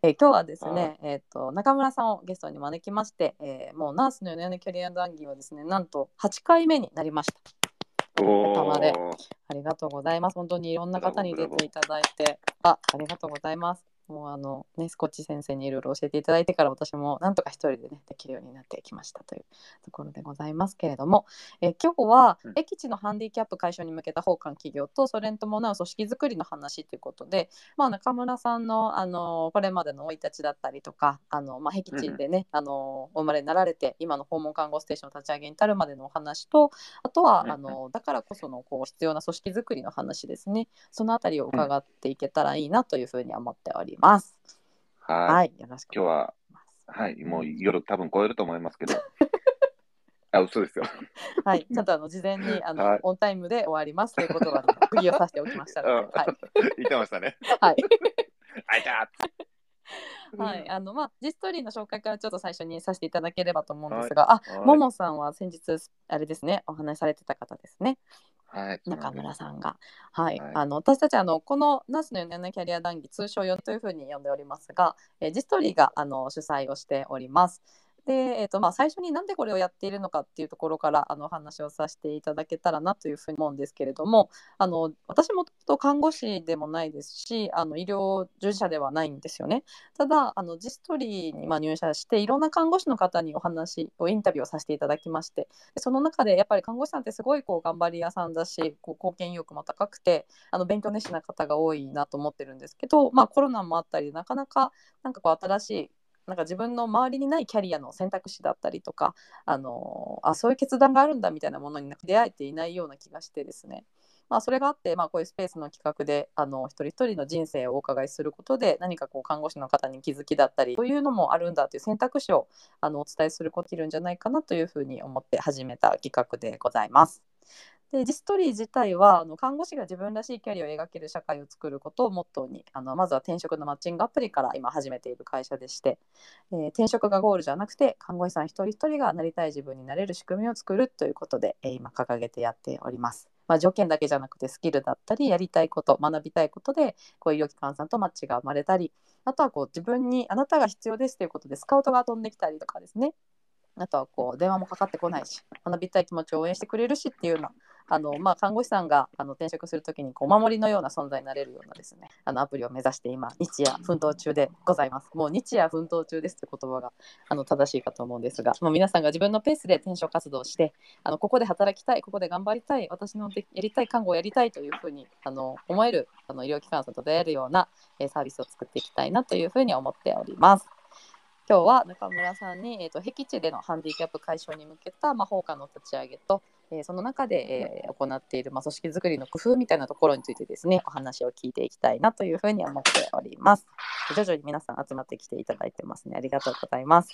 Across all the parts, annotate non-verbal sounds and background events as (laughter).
えー今日はですね、えっ、と中村さんをゲストに招きまして、えーもうナースの4年のキャリア談義はですね、なんと8回目になりました。お頭でーありがとうございます。本当にいろんな方に出ていただいて、あ、ありがとうございます。もうあのね、スコッチ先生にいろいろ教えていただいてから私もなんとか一人でねできるようになってきましたというところでございますけれども、え今日はうん。駅地のハンディキャップ解消に向けた奉還企業とそれに伴う組織づくりの話ということで、まあ、中村さんのあのこれまでの生い立ちだったりとかあの、まあ、僻地でね、あのお生まれになられて今の訪問看護ステーション立ち上げに至るまでのお話とあとはあのだからこそのこう必要な組織づくりの話ですね。そのあたりを伺っていけたらいいなというふうに思っております。はい。はい、よろしく今日は、はい、もう夜多分超えると思いますけど。(laughs) あ、嘘ですよ。はい、ちゃんとあの事前に (laughs) あの、はいオンタイムで終わりますということは、ね、(laughs) 釘を刺しておきましたので、うんはい、言ってましたね。はい、あいたはい、あのまあジストリーの紹介からちょっと最初にさせていただければと思うんですが、あ、はいももさんは先日あれですね、お話しされてた方ですね。はい。中村さんが。はい、はいあの私たちあのこのナースの4年のキャリア談義通称4というふうに呼んでおりますが、えージストリーがあの主催をしております。で、えーとまあ、最初になんでこれをやっているのかっていうところからあのお話をさせていただけたらなというふうに思うんですけれどもあの私もと看護師でもないですしあの医療従事者ではないんですよね。ただあのジストリーにま入社していろんな看護師の方にお話をインタビューをさせていただきましてその中でやっぱり看護師さんってすごいこう頑張り屋さんだしこう貢献意欲も高くてあの勉強熱心な方が多いなと思ってるんですけど、まあ、コロナもあったりなかなかなんかこう新しいなんか自分の周りにないキャリアの選択肢だったりとかあのあそういう決断があるんだみたいなものに出会えていないような気がしてですねまあ、それがあって、まあ、こういうスペースの企画であの一人一人の人生をお伺いすることで何かこう看護師の方に気づきだったりというのもあるんだという選択肢をあのお伝えすることができるんじゃないかなというふうに思って始めた企画でございます。でジストリー自体はあの看護師が自分らしいキャリアを描ける社会を作ることをモットーにあのまずは転職のマッチングアプリから今始めている会社でして、えー転職がゴールじゃなくて看護師さん一人一人がなりたい自分になれる仕組みを作るということで、えー今掲げてやっております。まあ、条件だけじゃなくてスキルだったりやりたいこと学びたいことでこういう医療機関さんとマッチが生まれたりあとはこう自分にあなたが必要ですということでスカウトが飛んできたりとかですねあとはこう電話もかかってこないし学びたい気持ちを応援してくれるしっていうようなあの、まあ、看護師さんがあの転職するときにこうお守りのような存在になれるようなですねあのアプリを目指して今日夜奮闘中でございますもう日夜奮闘中ですという言葉があの正しいかと思うんですがもう皆さんが自分のペースで転職活動してあのここで働きたいここで頑張りたい私のやりたい看護をやりたいというふうにあの思えるあの医療機関さんと出会えるような、えサービスを作っていきたいなというふうに思っております。今日は中村さんに、えー、と僻地でのハンディキャップ解消に向けた、まあ、放課の立ち上げと、えーその中で、えー行っている、まあ、組織づくりの工夫みたいなところについてですねお話を聞いていきたいなというふうに思っております。徐々に皆さん集まってきていただいてますね。ありがとうございます。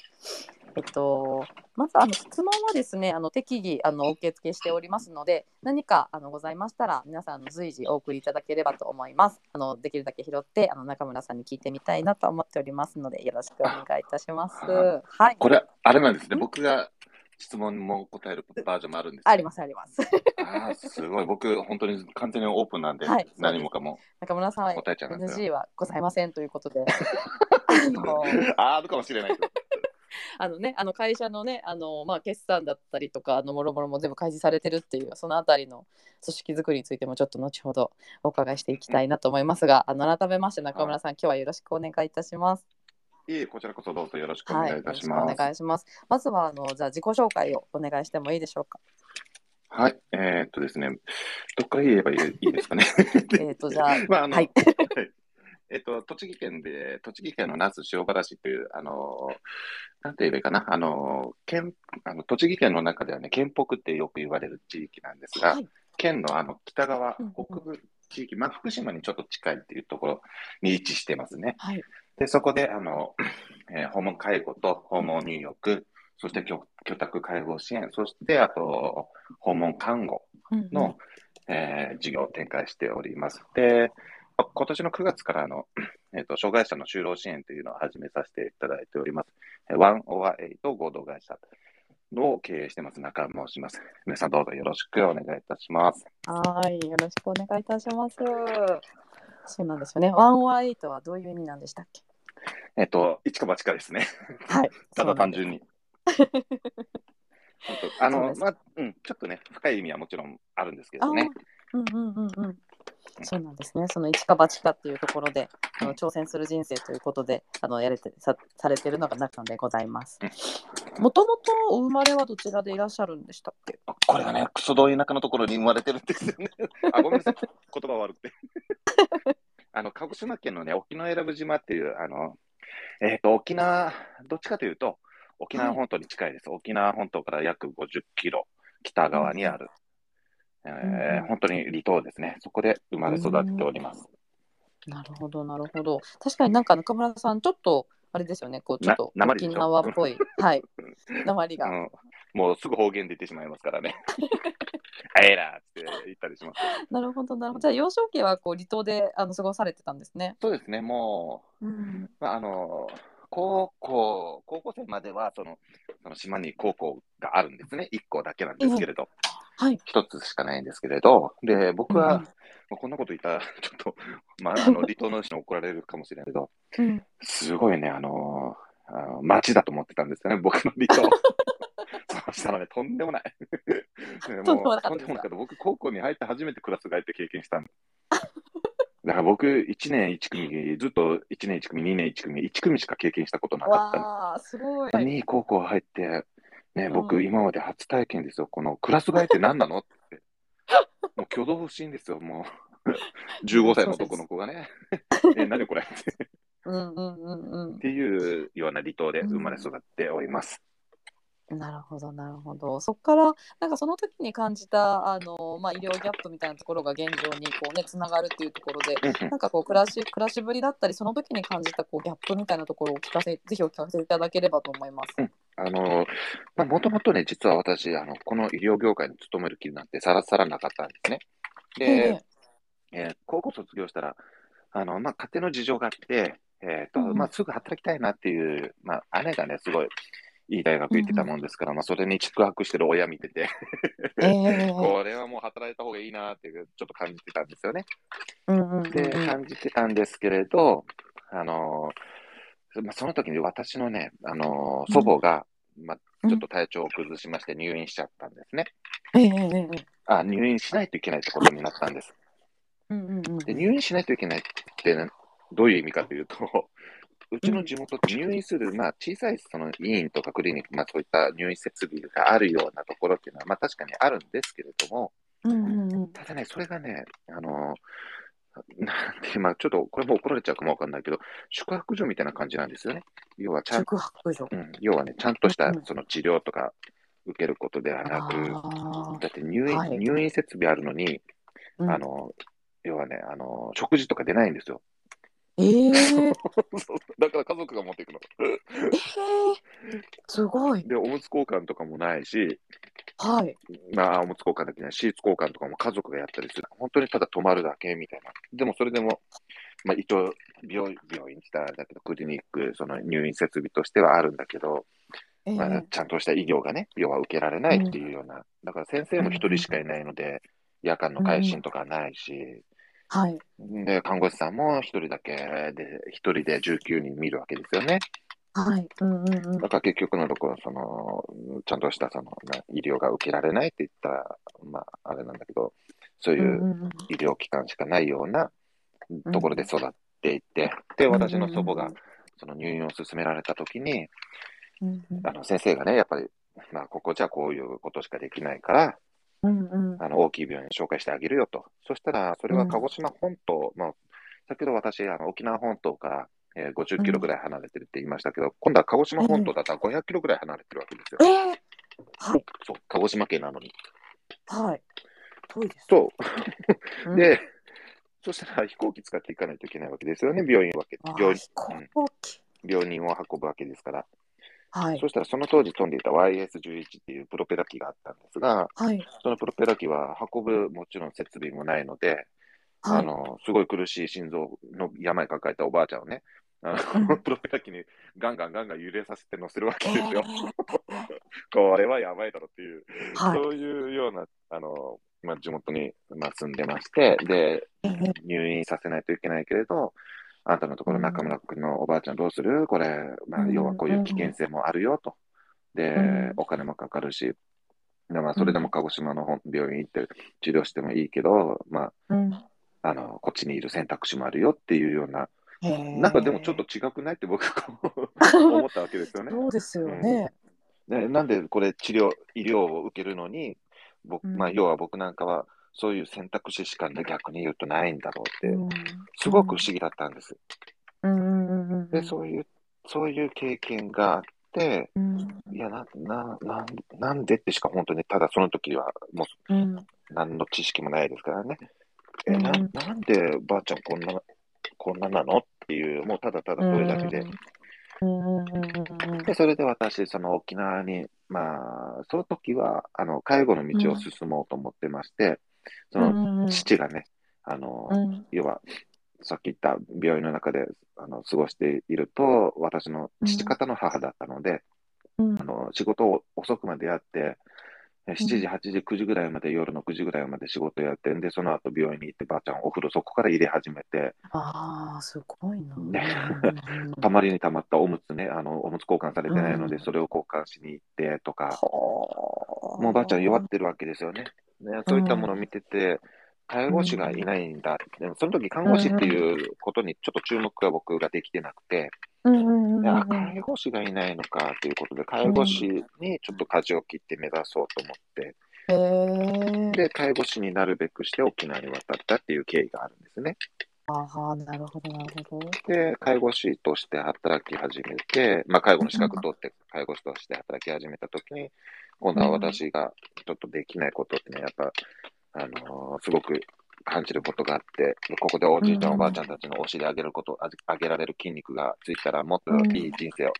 えっと、まずあの質問はですね、あの適宜あのお受け付けしておりますので、何かあのございましたら皆さんあの随時お送りいただければと思います。あのできるだけ拾ってあの中村さんに聞いてみたいなと思っておりますので、よろしくお願いいたします。はい。これ、あれなんですね。僕が質問も答えるバージョンもあるんです。ありますあります。あーすごい。僕、本当に完全にオープンなんで、はい何もかも中村さんは答えちゃうんですよ。NG はございませんということで、(laughs) あのあーあるかもしれないけど。(laughs) あのね、あの会社のね、あのまあ決算だったりとか、あのもろもろも全部開示されてるっていうそのあたりの組織づくりについてもちょっと後ほどお伺いしていきたいなと思いますが、あの改めまして中村さん、今日はよろしくお願いいたします。いえ、こちらこそどうぞよろしくおはい、願いいたします。願いします。まずはあのじゃあ自己紹介をお願いしてもいいでしょうか？はい、えーっとですね、どっから言えばいいいいですかね？(laughs) えっとじゃあ、(laughs) まあ、あの、はい (laughs) えっと、栃木県で、栃木県の那須塩原市という、あの、なんて言えばいいかな、あの、県、あの栃木県の中ではね、県北ってよく言われる地域なんですが、はい県のあの北側、うんうん北部地域、まあ、福島にちょっと近いっていうところに位置してますね。はい、で、そこで、あの、(clears throat) えー訪問介護と訪問入浴、そして居居宅介護支援、そして、あと、訪問看護うんの、えー事業を展開しております。で、あ今年の9月からあの、えっと障害者の就労支援というのを始めさせていただいております。えーワンオアエイト合同会社を経営してます中申します。皆さんどうぞよろしくお願いいたします。はい、よろしくお願いいたします。そうなんですよね。ワンオアエイトはどういう意味なんでしたっけ？えっと、一か八かですね。はい。(laughs) ただ単純に。あの、まあ、うん、ちょっとね、深い意味はもちろんあるんですけどね。うんうんうんうん。そうなんですね。その一か八かっていうところで、あの挑戦する人生ということで、あのやれてさされてるのが中でございます。もともとお生まれはどちらでいらっしゃるんでしたっけ？これがね、クソ遠い田舎のところに生まれてるんですよね。(laughs) あ、ごめんなさい。言葉悪くて。(laughs) あの、鹿児島県のね、沖永良部島っていう、あの、えっ、と、沖縄、どっちかというと、沖縄本島に近いです。沖縄本島から約50キロ北側にある、えーうん本当に離島ですね。そこで生まれ育っております。なるほどなるほど。確かになんか中村さんちょっとあれですよね。こうちょっと沖縄っぽい (laughs) はい (laughs) 鉛が。うん、もうすぐ方言出てしまいますからね。あえらーって言ったりします。(laughs) なるほどなるほど。じゃあ幼少期はこう離島であの過ごされてたんですね。そうですね、もう、うん。まあ、あの、高校、高校生までは、その、その島に高校があるんですね。1校だけなんですけれど、はい。一つしかないんですけれど、で、僕は、うんこんなこと言ったら、(laughs) ちょっと、まあ、(laughs) あの、離島の人に怒られるかもしれないけど、うん。すごいね、あの、あの街だと思ってたんですよね、僕の離島。(laughs) そうしたらね、とんでもない。ももうとんでもなかった。僕、高校に入って初めてクラス替えって経験したんだから僕、1年1組、ずっと1年1組、2年1組、1組しか経験したことなかったのわあすごい。に高校入って、ね、僕、うん今まで初体験ですよ。このクラス替えって何なのって。(laughs) もう挙動不審ですよ、もう。(laughs) 15歳の男の子がね。え、何これってうんうんうんうんっ。ていうような離島で生まれ育っております。なるほどなるほど。そこからなんかその時に感じたあのまあ医療ギャップみたいなところが現状にこうねつながるっていうところで。うんうんなんかこう暮らし暮らしぶりだったりその時に感じたこうギャップみたいなところをお聞かせぜひお聞かせいただければと思います。あの、まあ、もともとね、実は私、あの、この医療業界に勤める気なんてさらさらなかったんですね。で、ええー高校卒業したら、あの、まあ、家庭の事情があって、えっ、と、うんうんまあ、すぐ働きたいなっていう、まあ、姉がね、すごいいい大学行ってたもんですから、まあ、それに宿泊してる親見てて、えええ (laughs) これはもう働いた方がいいなっていう、ちょっと感じてたんですよね。うんうんうんうん。で、感じてたんですけれど、あのーまあ、その時に私のね、あのー祖母が、まあ、ちょっと体調を崩しまして入院しちゃったんですね。ええええええあ、入院しないといけないってことになったんです。うんうんうんで、入院しないといけないってね、どういう意味かというと、うちの地元って入院する、まあ、小さいその医院とかクリニック、まあ、そういった入院設備があるようなところっていうのは、まあ、確かにあるんですけれども、うんうんうんただね、それがね、あの、なんて、まあ、ちょっと、これも怒られちゃうかもわかんないけど、宿泊所みたいな感じなんですよね。要は、ちゃん、宿泊所。うん、要はね、ちゃんとしたうんその治療とか受けることではなく、あだって入院、はい入院設備あるのに、ーうんあの、要はね、あの、食事とか出ないんですよ。えええそうだから家族が持っていくの。えすごい。で、おむつ交換とかもないし、はい。まあ、おむつ交換だけじゃない、シーツ交換とかも家族がやったりする。本当にただ泊まるだけみたいな。でもそれでも、まあ一応病、病院来ただけど、クリニック、その入院設備としてはあるんだけど、ええまあ、ちゃんとした医療がね、要は受けられないっていうような、だから先生も一人しかいないので、夜間の回診とかないし、はい。で、看護師さんも一人だけで、一人で19人見るわけですよね。はい。うんうんうんだから結局のところ、その、ちゃんとしたその、ね、医療が受けられないって言ったら、まあ、あれなんだけど、そういううんうんうん医療機関しかないようなところで育っていって、で、私の祖母がその入院を勧められたときに、うんうんあの先生がね、やっぱり、まあ、ここじゃこういうことしかできないから、うんうんあの大きい病院紹介してあげるよと。そしたら、それは鹿児島本島、まあ、先ほど私、あの沖縄本島から、えー50キロぐらい離れてるって言いましたけど、今度は鹿児島本島だったら500キロぐらい離れてるわけですよ。ええはい。そう、鹿児島県なのに。はい。遠いです。そうう。ん、で、そしたら飛行機使っていかないといけないわけですよね、病院わけ病飛行機。病人を運ぶわけですから。はいそ。したらその当時飛んでいた YS11 っていうプロペラ機があったんですが、はい。そのプロペラ機は運ぶもちろん設備もないので、はい。あの、すごい苦しい心臓の病抱えたおばあちゃんをね、あうんのプロペラ機にガンガンガンガン揺れさせて乗せるわけですよ。(laughs) これはやばいだろっていう、はいそういうような、あの、まあ、地元に、まあ、住んでまして、で、ええ入院させないといけないけれど、あんたのところ中村君のおばあちゃんどうする？これ、まあ、要はこういう危険性もあるよと。で、うん。お金もかかるし、でまあ、それでも鹿児島の病院行って治療してもいいけど、まうん。あ、あの、こっちにいる選択肢もあるよっていうような、なんかでもちょっと違くないって僕こう (laughs) 思ったわけですよね。そうですよね。ねなんでこれ治療、医療を受けるのに、僕うん。まあ、要は僕なんかはそういう選択肢しか、ね、逆に言うとないんだろうって、うんすごく不思議だったんです。うんうんうんうんで、そういう、そういう経験があって、うん。いや、な、な、なんなんでってしか本当に、ただその時はもううん。何の知識もないですからね。え、うん。ななんでばあちゃんこんな、こんななのっていう、もうただただそれだけで。うん。うんうんうんで、それで私、その沖縄に、まあ、その時は、あの、介護の道を進もうと思ってまして、その、父がね、あの、うん。要は、さっき言った病院の中であの過ごしていると、私の父方の母だったので、うん。あの仕事を遅くまでやって、え7時、8時、9時ぐらいまで、夜の9時ぐらいまで仕事やって、んで、その後病院に行って、ばあちゃんお風呂そこから入れ始めて、ああ、すごいな。たまりにたまったおむつね、あの、おむつ交換されてないので、うん。それを交換しに行ってとか、はあもうばあちゃん弱ってるわけですよね。ねそういったものを見てて、介護士がいないんだ。でもその時看護師っていうことにちょっと注目が僕ができてなくて、あ介護士がいないのかということで、介護士にちょっと舵を切って目指そうと思って、へえ。で、介護士になるべくして沖縄に渡ったっていう経緯があるんですね。ああ、なるほど、なるほど。で、介護士として働き始めて、まあ、介護の資格取って介護士として働き始めたときに、今度は私がちょっとできないことってね、やっぱ、あのーすごく感じることがあって、ここでおじいちゃん、うんおばあちゃんたちのお尻上げること、あ上げられる筋肉がついたら、もっといい人生を、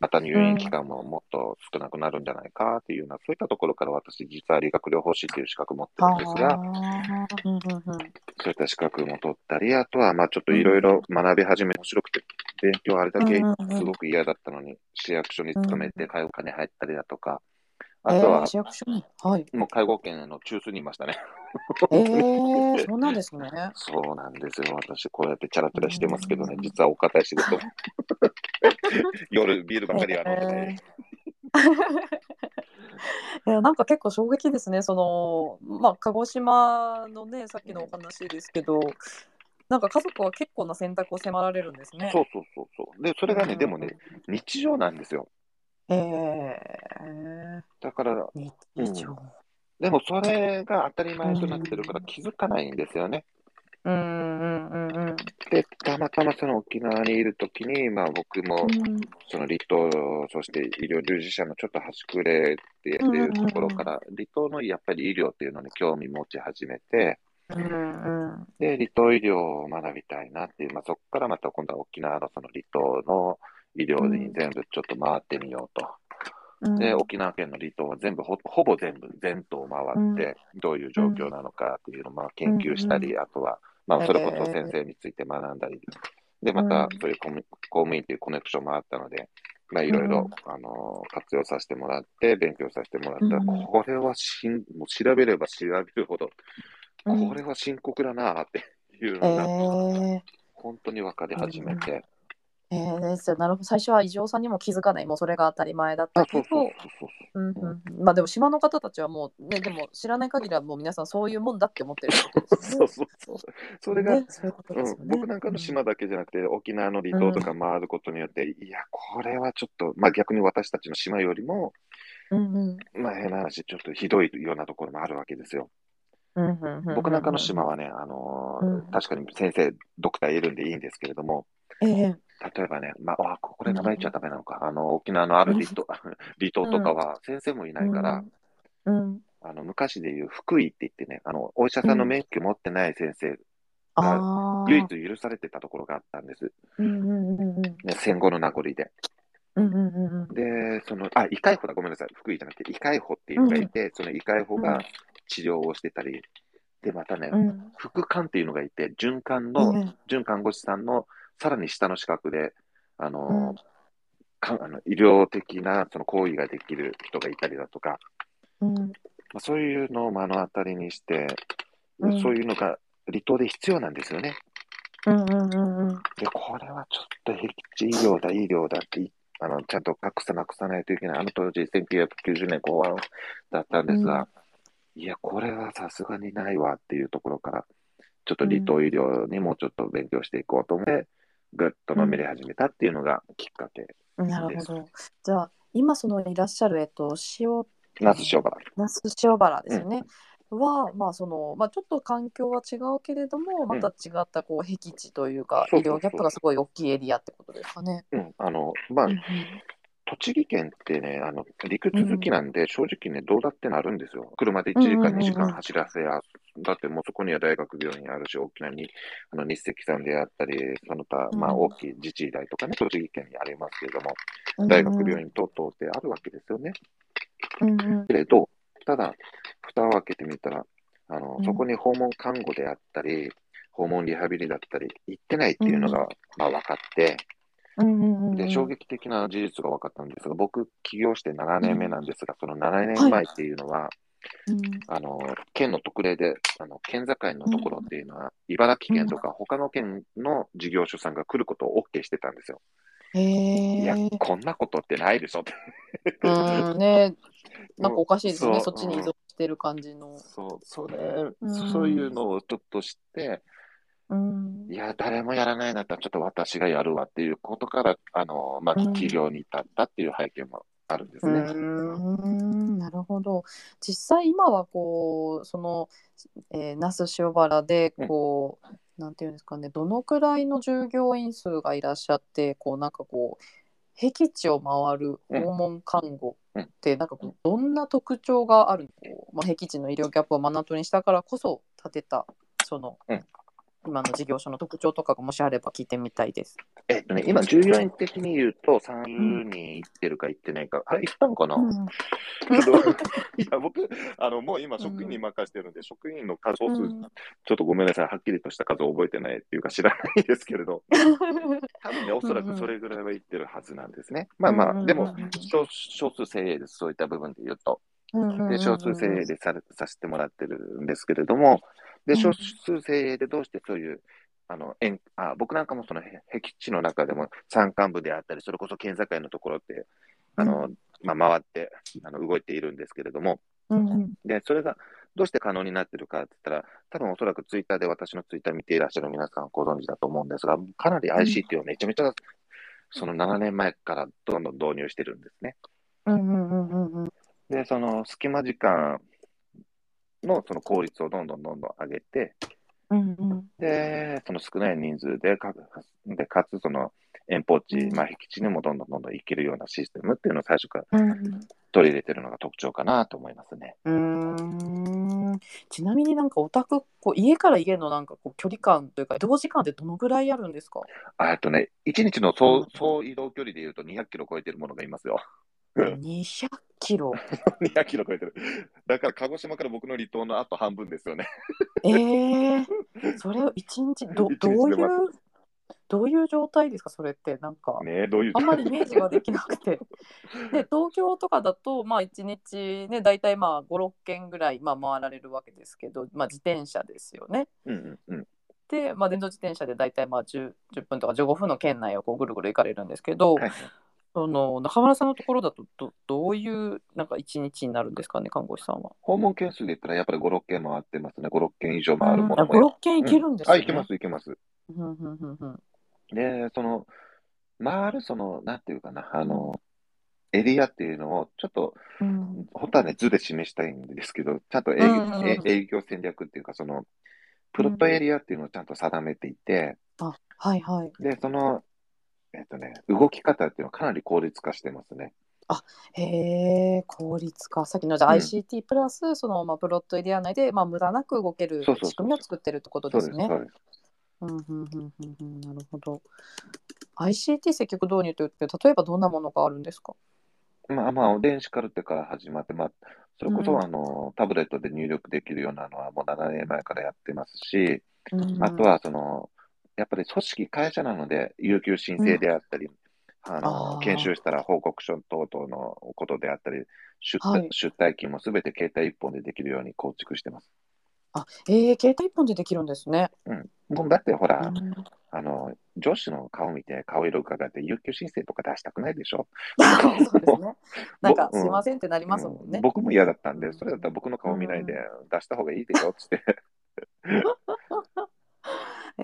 また入院期間ももっと少なくなるんじゃないかっていうような、そういったところから私、実は理学療法士っていう資格を持ってるんですが、そういった資格も取ったり、あとは、まあちょっといろいろ学び始め、面白くて、勉強あれだけすごく嫌だったのに、市役所に勤めて介護課に入ったりだとか、えあとはー、、市役所に。はい。もう介護圏の中枢にいましたね。ええ、(laughs) そうなんですね。そうなんですよ。私、こうやってチャラチャラしてますけどね、実はお堅い仕事。夜、ビールばかりあるので、(laughs) (laughs) いやなんか結構衝撃ですね、そのまあ、鹿児島のね、さっきのお話ですけど、なんか家族は結構な選択を迫られるんですね。そうそうそうそう。で、それがね、うんでもね、日常なんですよ。ええだから、日常。でもそれが当たり前となってるから気づかないんですよね。うんうんうんうん。で、たまたまその沖縄にいるときに、まあ僕も、その離島、そして医療従事者のちょっと端くれっていうところから、離島のやっぱり医療っていうのに興味持ち始めて、うんうん。で、離島医療を学びたいなっていう、まあ、そこからまた今度は沖縄のその離島の医療に全部ちょっと回ってみようと。うん。で、沖縄県の離島は全部ほ、ほぼ全部、全島回って、どういう状況なのかっていうのをまあ研究したり、うあとは、まあ、それこそ先生について学んだり、で、また、そういう公務員というコネクションもあったので、まあ、いろいろ、あのー活用させてもらって、勉強させてもらった。ら、うん。これはしん、もう調べれば調べるほど、うん。これは深刻だなっていうえのが、え本当に分かり始めて、ええですよなるほど最初は異常さんにも気づかないもうそれが当たり前だった、けど。まあでも島の方たちはもうねでも知らない限りはもう皆さんそういうもんだって思ってるわけですね。そうそうそう。それが、ねそういうことですよねうん、僕なんかの島だけじゃなくて、沖縄の離島とか回ることによって、いや、これはちょっと、まあ逆に私たちの島よりも、うんうんまあ変な話、ちょっとひどいようなところもあるわけですよ。僕なんかの島はね、あのー確かに先生、ドクターいるんでいいんですけれども、ええ例えばね、まあ、あこれ名前言っちゃダメなのか、あの、沖縄のある離島、(laughs) 離島とかは先生もいないから、うん。あの、昔でいう福井って言ってね、あの、お医者さんの免許持ってない先生、ああ唯一許されてたところがあったんです。うんうんうんうんね、戦後の名残で。うんうんうんうん。で、その、あ、異界法だ、ごめんなさい。福井じゃなくて、異界法っていうのがいて、その異界法が治療をしてたり、で、またね、うん。副官っていうのがいて、准官の、ええ准看護師さんのさらに下の資格で、あの、うんかあの医療的なその行為ができる人がいたりだとか、うんまあ、そういうのを目の当たりにして、うんそういうのが離島で必要なんですよね。うんうんうんうん。で、これはちょっと僻地医療だ、医療だってい、あの、ちゃんと格差なくさないといけない。あの当時、1990年後半だったんですが、いや、これはさすがにないわっていうところから、ちょっと離島医療にもうちょっと勉強していこうと思って、ぐっとのめり始めたっていうのがきっかけ。なるほど。じゃあ今そのいらっしゃるえっと塩那須塩原。那須塩原ですよね。はまあそのまあちょっと環境は違うけれどもまた違ったこう僻地というか医療ギャップがすごい大きいエリアってことですかね。うん、あの、まあうん、栃木県ってね、あの、陸続きなんで、正直ね、どうだってなるんですよ。車で1時間、うんうんうん。うん2時間走らせや、だってもうそこには大学病院あるし、大きなに、あの、日赤さんであったり、その他、まあ、うん大きい自治医大とかね、栃木県にありますけれども、うん大学病院等々ってあるわけですよね。うんうん。けれど、ただ、蓋を開けてみたら、あのう、ん。そこに訪問看護であったり、訪問リハビリだったり、行ってないっていうのが、まあ、分かって、うんうんで、衝撃的な事実が分かったんですが、僕、起業して7年目なんですが、その7年前っていうのは、うんあの、県の特例で、あの、県境のところっていうのは、茨城県とか他の県の事業所さんが来ることを OK してたんですよ。へいやえ。、こんなことってないでしょって。うんね (laughs) なんかおかしいですね。そっちに依存してる感じの。そう、それ、うんそういうのをちょっと知って、うん。いや、誰もやらないんだったら、ちょっと私がやるわっていうことから、あの、まあ、うん。起業に至ったっていう背景もあるんですうね。ん。なるほど。実際今はこうその、えー、那須塩原でこう、なんていうんですかねどのくらいの従業員数がいらっしゃってこうなんかこう僻地を回る訪問看護ってなんかこうどんな特徴があるの？こう、まあ、僻地の医療ギャップを目の当たりにしたからこそ立てたその、うん今の事業所の特徴とかがもしあれば聞いてみたいです。えっとね、今、従業員的に言うと、30人行ってるか行ってないか、あれ、行ったのかな、うん。(laughs) いや、僕、あの、もう今、職員に任せてるんで、職員の数、総数、うん。ちょっとごめんなさい、はっきりとした数を覚えてないっていうか、知らないですけれど、(laughs) 多分ね、おそらくそれぐらいは行ってるはずなんですね。まあまあ、でも、少少数精鋭です、そういった部分で言うと。で、少数精鋭でされさせてもらってるんですけれども、で、うん。少数精鋭でどうしてそういう、あの、遠あ僕なんかもそのへ僻地の中でも山間部であったり、それこそ県境のところって、あの、まあ、回ってあの動いているんですけれども、で、それがどうして可能になってるかって言ったら、多分おそらくツイッターで私のツイッター見ていらっしゃる皆さんご存知だと思うんですが、かなり ICT をめちゃめちゃ、その7年前からどんどん導入してるんですね。うんうんうんうんうん。で、その隙間時間のその効率をどんどんどんどん上げて、うんうんで、その少ない人数でか、でかつその遠方地、うんまあ、僻地にもどんどんどんどん行けるようなシステムっていうのを最初からうん取り入れてるのが特徴かなと思いますね。うーんちなみになんかお宅こう家から家のなんかこう距離感というか移動時間ってどのぐらいあるんですか？あえっとね、1日の総うん総移動距離でいうと200キロ超えてるものがいますよ。200キロ (laughs) 200キロ超えてる。だから鹿児島から僕の離島のあと半分ですよね。えー、(laughs) それを一日どどういうどういう状態ですかそれってなんかねどういう。あんまりイメージができなくて (laughs) で東京とかだとまあ1日ね大体まあ56軒ぐらい、まあ、回られるわけですけど、まあ、自転車ですよね。うんうんうん。で、まあ、電動自転車で大体まあ 10, 10分とか15分の圏内をこうぐるぐる行かれるんですけど、はいその中村さんのところだとどどういうなんか一日になるんですかね看護師さんは。訪問件数で言ったらやっぱり5、6件回ってますね。5、6件以上回るもあのも。56軒行けるんですね。あ、行けます、行けます。うんうんうんうんで、その、回る、その、なんていうかな、あの、エリアっていうのを、ちょっと、うん本当はね、図で示したいんですけど、ちゃんと営,、う営業戦略っていうか、その、プロットエリアっていうのをちゃんと定めていて、あはいはい。で、その、えっとね、動き方っていうのはかなり効率化してますね。へえ効率化さっきのじゃあうん ICT プラスその、まあ、プロットエリア内で、まあ、無駄なく動ける仕組みを作ってるってことです、ね。そうです。うんうんうんうんうんなるほど。ICT 積極導入というと例えばどんなものがあるんですか？まあまあ、電子カルテから始まって、まあ、それこそ、うんあの、タブレットで入力できるようなのはもう7年前からやってますし、うんあとは、その、やっぱり組織、会社なので、有給申請であったり、あのあー研修したら報告書等々のことであったり、出,、はい出退勤もすべて携帯一本でできるように構築してます。あ、えー、携帯一本でできるんですね。うん。だってほら、うんあの、上司の顔見て顔色伺って有給申請とか出したくないでしょ。(laughs) そうですね。(laughs) なんか、うんすいませんってなりますもんね。うん僕も嫌だったんで、それだったら僕の顔見ないで出した方がいいでしょっつって。(laughs) え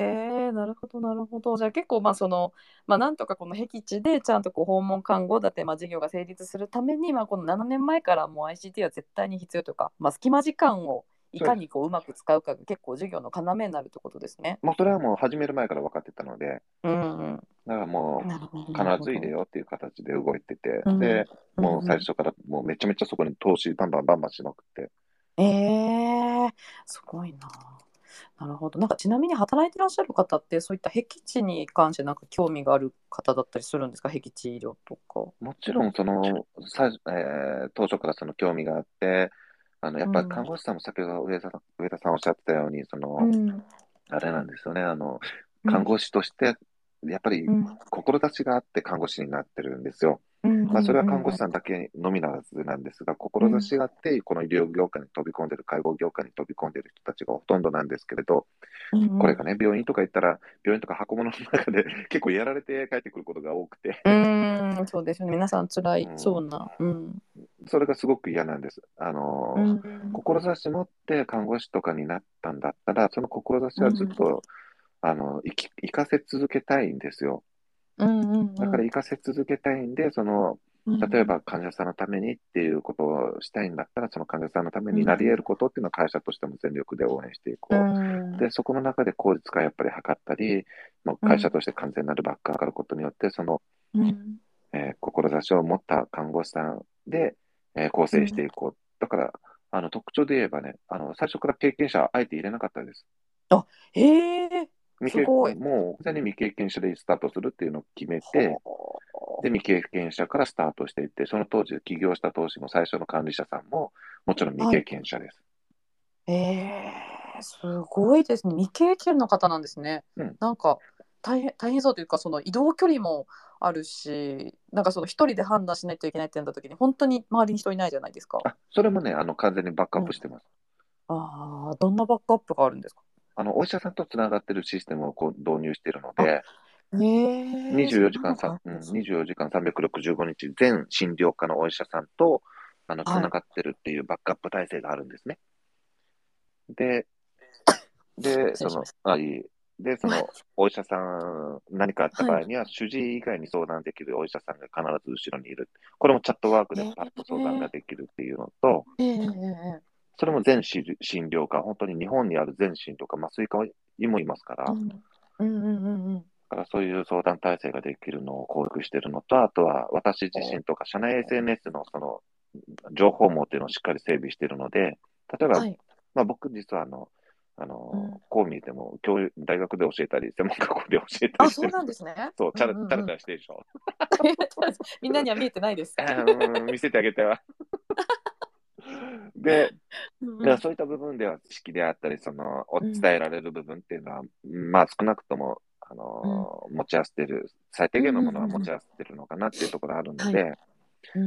ー、なるほどなるほど。じゃあ結構まあそのまあなんとかこの僻地でちゃんとこう訪問看護だってまあ事業が成立するためにまあこの7年前からもう ICT は絶対に必要というかまあ隙間時間をいかにこううまく使うかが結構事業の要になるってことですね。もうそれはもう始める前から分かってたので、うんうん。だからもう必ずいいでよっていう形で動いてて、うんで、もう最ん初からもうめちゃめちゃそこに投資バンバンバンバンしまくって、えー、すごいな。なるほど。なんかちなみに働いてらっしゃる方ってそういった僻地に関してなんか興味がある方だったりするんですか？僻地医療とか。もちろんその、さえー当初からその興味があって、あのやっぱり看護師さんも先ほど上田さん上田さんおっしゃってたように、その、うん。あれなんですよね、あの、看護師として、やっぱりうん。志があって看護師になってるんですよ。うんまあ、それは看護師さんだけのみならずなんですが、志があって、この医療業界に飛び込んでる、介護業界に飛び込んでる人たちがほとんどなんですけれど、うんこれがね、病院とか行ったら、病院とか箱物の中で (laughs) 結構やられて帰ってくることが多くて、うーん、そうですよね。皆さん辛いうんそうな。うん。それがすごく嫌なんです。あのー、うん志持って看護師とかになったんだったら、その志はずっと、あの生き生かせ続けたいんですよ。うんうんだから生かせ続けたいんで、その例えば患者さんのためにっていうことをしたいんだったら、その患者さんのためになり得ることっていうのは会社としても全力で応援していこう。うん、で、そこの中で効率化やっぱり図ったり、もう会社として完全なるバックが上がることによって、その、うんえー志を持った看護師さんで、えー構成していこう。だから、あの特徴で言えばね、あの最初から経験者あえて入れなかったです。へえ。未経もう、完全に未経験者でスタートするっていうのを決めて、で、未経験者からスタートしていって、その当時起業した当時も最初の管理者さんも、もちろん未経験者です。ええすごいですね。未経験の方なんですね。うんなんか大変大変そうというかその移動距離もあるし、なんかその一人で判断しないといけないってなった時に本当に周りに人いないじゃないですか。あ、それもね、あの、完全にバックアップしてます。ああ、どんなバックアップがあるんですか？あの、お医者さんとつながってるシステムをこう導入しているので、ええ24時間さ、うん、そうなんだ。24時間365日、全診療科のお医者さんと、あの、つはい。ながってるっていうバックアップ体制があるんですね。で、で、そのあ、いい。で、その、お医者さん、何かあった場合には、主治医以外に相談できるお医者さんが必ず後ろにいる。これもチャットワークでパッと相談ができるっていうのと、ええええそれも全診診療科、本当に日本にある全診とか麻酔科にもいますから、うんうんうんうんうん。だからそういう相談体制ができるのを構築しているのと、あとは私自身とか社内 SNS のその情報網っていうのをしっかり整備しているので、例えば、はい。まあ、僕実はあの、あの、うんこう見えても教育、大学で教えたり、専門学校で教えたあ、り。そうなんですね。そう、チャしてるでしょ。(laughs) みんなには見えてないです。うん見せてあげては。で、うん。だからそういった部分では知識であったり、その、お伝えられる部分っていうのは、まあ少なくとも、あの、持ち合わせてる、最低限のものは持ち合わせてるのかなっていうところがあるので、うん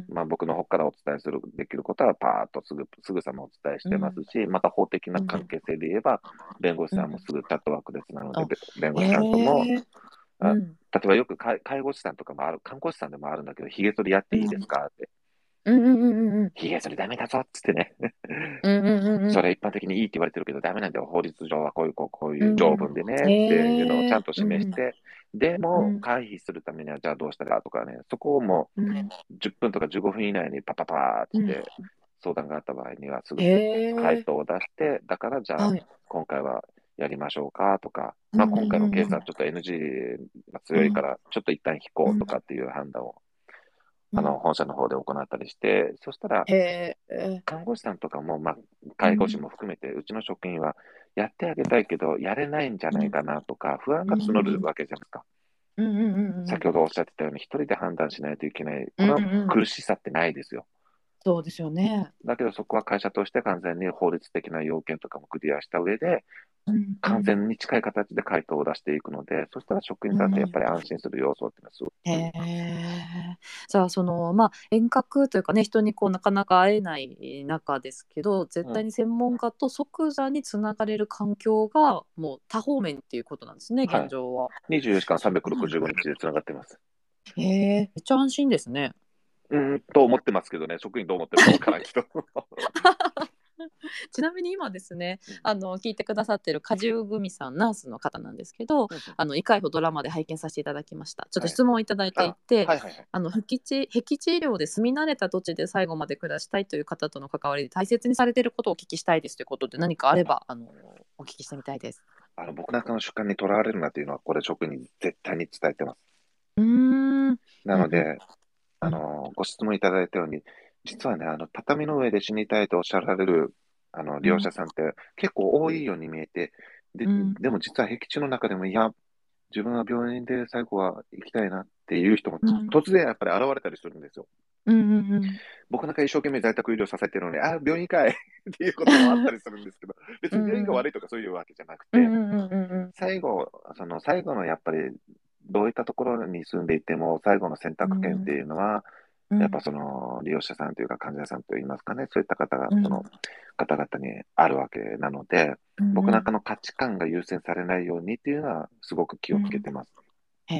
まあ僕の方からお伝えする、できることはパーッとすぐ、すぐさまお伝えしてますし、また法的な関係性で言えば、弁護士さんもすぐチャットワークでつなので、べ弁護士さんとも、へえあうん。例えばよく介介護士さんとかもある、看護師さんでもあるんだけど、髭剃りやっていいですかって、うんうんうんうん髭剃りダメだぞっつってね、うんうんうんうん。それ一般的にいいって言われてるけど、ダメなんだよ、法律上はこういう、こうこういう条文でね、っていうのをちゃんと示して、でうもん。回避するためには、じゃあどうしたらとかね、そこをもうん。う10分とか15分以内にパパパーって相談があった場合には、すぐへえ回答を出して、だからじゃあはい。今回はやりましょうかとか、まあ、うんうんうん。今回のケースはちょっと NG が強いから、ちょっと一旦引こうとかっていう判断を、あの本社の方で行ったりして、そしたら、看護師さんとかも、まあ、介護士も含めて、うちの職員はやってあげたいけど、やれないんじゃないかなとか、不安が募るわけじゃないですか。うんうんうんうん先ほどおっしゃってたように、一人で判断しないといけない、この苦しさってないですよ。そうですよね。だけど、そこは会社として完全に法律的な要件とかもクリアした上で、うん完全に近い形で回答を出していくので、そしたら職員さんってやっぱり安心する要素っていうのはすごく、へえ。じゃあそのまあ遠隔というかね人にこうなかなか会えない中ですけど絶対に専門家と即座につながれる環境がもう多方面っていうことなんですねはい現状は。24時間365日でつながってます。へえめっちゃ安心ですね。うーんと思ってますけどね、職員どう思ってるかわからんけど。(laughs) (laughs) ちなみに今ですねうんあの聞いてくださってる果汁組さんナースの方なんですけどあの異回保ドラマで拝見させていただきましたちょっと質問をいただいていて、はいはいはい。あの僻地僻地医療で住み慣れた土地で最後まで暮らしたいという方との関わりで大切にされていることをお聞きしたいですということで何かあればあのお聞きしてみたいです。あの僕なんかの主観にとらわれるなというのは、これ職員に絶対に伝えてます。うーんなので、うんあの、ご質問いただいたように、実はね、あの、畳の上で死にたいとおっしゃられる、あの、利用者さんって結構多いように見えて、で、うん。でも実は僻地の中でも、いや、自分は病院で最後は行きたいなっていう人も、うん。突然やっぱり現れたりするんですよ。うんうんうん。僕なんか一生懸命在宅医療させてるのに、あ、病院かい！(laughs) っていうこともあったりするんですけど、別に病院が悪いとかそういうわけじゃなくて、うんうんうんうん最後、その最後のやっぱり、どういったところに住んでいても、最後の選択権っていうのは、うんやっぱその利用者さんというか患者さんといいますかね、そういった方が、うん。その方々にあるわけなので、僕なんかの価値観が優先されないようにっていうのは、すごく気をつけてます。へ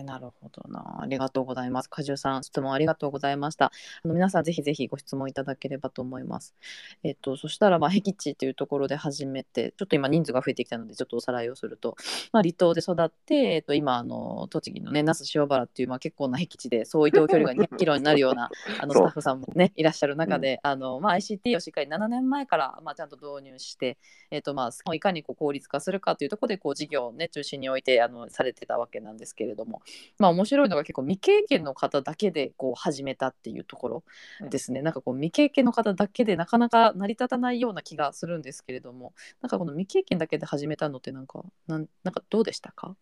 え、なるほどな。ありがとうございます。果汁さん、質問ありがとうございました。あの皆さん、ぜひぜひご質問いただければと思います。えっと、そしたら、まあ、僻地というところで始めて、ちょっと今人数が増えてきたので、ちょっとおさらいをすると、まあ、離島で育って、えっと、今、あの、栃木のね、那須塩原っていう、まあ、結構な僻地で、そう移動距離が200キロになるような、あの、スタッフさんもね、いらっしゃる中で、あの、まあ、ICT をしっかり7年前から、まあ、ちゃんと導入して、えっと、まあ、いかにこう効率化するかというところで、こう、事業をね、中心に置いて、あの、されてたわけなんですけれども、まあ面白いのが結構未経験の方だけでこう始めたっていうところですね、なんかこう未経験の方だけでなかなか成り立たないような気がするんですけれども。なんかこの未経験だけで始めたのってなんかなんなんかどうでしたか？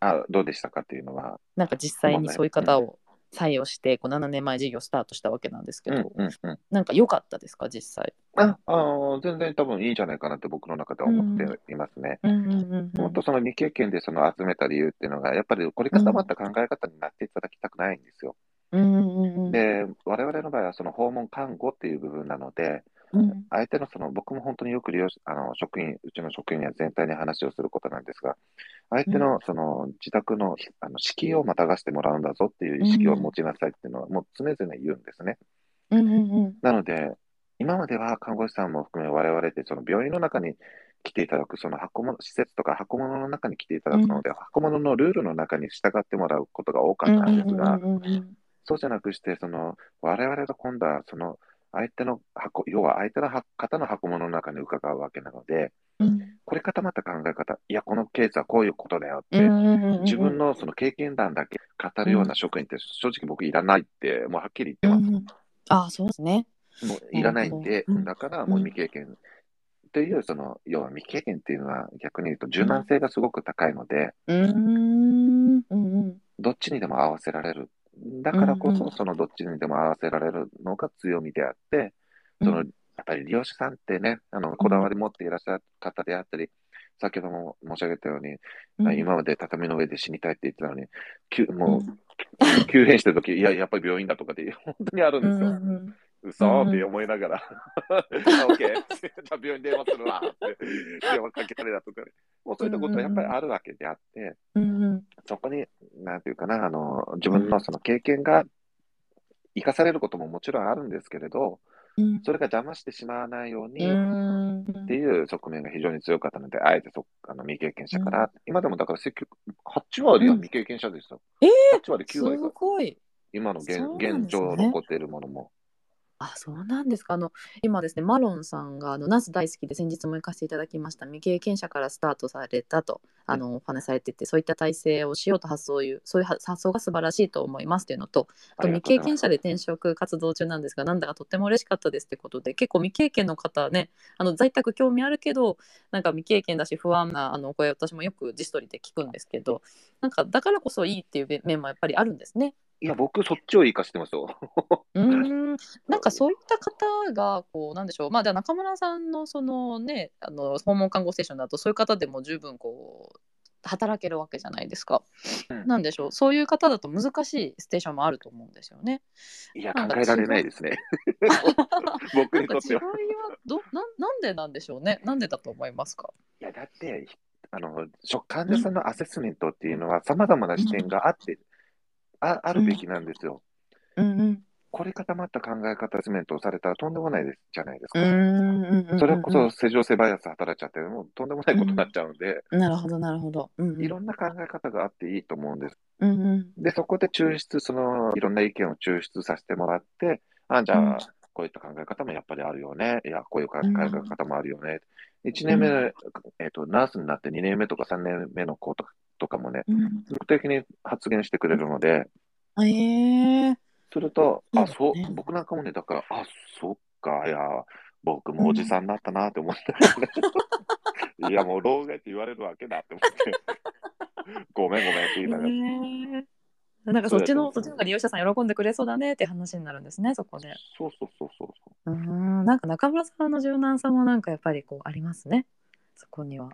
あどうでしたかっていうのは、なんか実際にそういう方を採用してこう7年前事業スタートしたわけなんですけど、うんうんうん、なんか良かったですか実際？ああの全然多分いいんじゃないかなって僕の中では思っていますね。うんうんうんうん本当その未経験でその集めた理由っていうのが、やっぱり凝り固まった考え方になっていただきたくないんですよ。うんうんうんうんで、我々の場合はその訪問看護っていう部分なので、うん相手のその、僕も本当によく利用し、あの、職員、うちの職員には全体に話をすることなんですが、相手のその自宅の、あの、敷居をまたがしてもらうんだぞっていう意識を持ちなさいっていうのは、もう常々言うんですね。うんうんうんなので、今までは看護師さんも含め我々でその病院の中に来ていただく、その箱物、施設とか箱物の中に来ていただくので、箱物のルールの中に従ってもらうことが多かったんですが、うんうんうんうん。そうじゃなくして、その、我々が今度は、その、相手の箱、要は相手のは方の箱物の中に伺うわけなので、うん。これ固まった考え方、いや、このケースはこういうことだよって、うんうんうんうん。自分のその経験談だけ語るような職員って正直僕いらないって、もうはっきり言ってます。うんうんああそうですね。もういらないんで、うん。だからもう未経験という、その、要は未経験っていうのは逆に言うと柔軟性がすごく高いので、どっちにでも合わせられる。だからこそ、そのどっちにでも合わせられるのが強みであって、その、やっぱり利用者さんってね、あの、こだわり持っていらっしゃる方であったり、先ほども申し上げたように、うん。今まで畳の上で死にたいって言ってたのに、急もう、うん。急変してるとき、いや、やっぱり病院だとかで、本当にあるんですよ。うんうん嘘？うんって思いながら、あ (laughs) オッケー、じゃあ病院電話するわって、電話かけたりだとかね、もうそういったことはやっぱりあるわけであって、うんうん。そこに、なんていうかな、あの、自分のその経験が生かされることももちろんあるんですけれど、うん。それが邪魔してしまわないように、うん。っていう側面が非常に強かったので、あえてそあの未経験者から、今でもだから積極、8割は未経験者ですよ。え8割、9す割がごい。今の現,、現状残っているものも。あ、そうなんですか。あの、今ですね、マロンさんが、あの、ナス大好きで先日も行かせていただきました。未経験者からスタートされたと、あの、お話しされてて、そういった体制をしようと発想いう、そういう発想が素晴らしいと思いますというのと、あと未経験者で転職活動中なんですが、なんだかとっても嬉しかったですってことで、結構未経験の方ね、あの在宅興味あるけど、なんか未経験だし不安なあのお声、私もよく自主トリで聞くんですけど、なんかだからこそいいっていう面もやっぱりあるんですね。いや、僕、そっちを生かしてますよ。(laughs) うーんなんかそういった方がこうなんでしょうまあじゃあ中村さんのそのねあの訪問看護ステーションだとそういう方でも十分こう働けるわけじゃないですか。うんなんでしょうそういう方だと難しいステーションもあると思うんですよね。いや、考えられないですね。(laughs) 僕にとっては。はどなんなんでなんでしょうねなんでだと思いますか？いや、だって、あの、初患者さんのアセスメントっていうのは、様々な視点があって、ああるべきなんですよ。うんうん凝り固まった考え方アセスメントをされたらとんでもないですじゃないですか。うんうんうんそれこそ正常性バイアス働いちゃって、もうとんでもないことになっちゃうんで、なるほどなるほど。うんうんいろんな考え方があっていいと思うんです。うんうんで、そこで抽出、その、いろんな意見を抽出させてもらって、あ、じゃあ、うんこういった考え方もやっぱりあるよね。いや、こういう考えうん方もあるよね。1年目、うえっと、ナースになって2年目とか3年目の子とかとかもね、うん。積極的に発言してくれるので、あええすると、あ、そうそう僕なんかもね、だから、あ、そっか、いや、僕もおじさんになったなって思って、(laughs) いや、もう老害って言われるわけだって思って、(laughs) ごめんごめんって言いながら、ええなんかそっちのそっちの方が利用者さん喜んでくれそうだねって話になるんですねそこで。そうそうそうそうそう。うーん。なんか中村さんの柔軟さもなんかやっぱりこうありますね。そこには。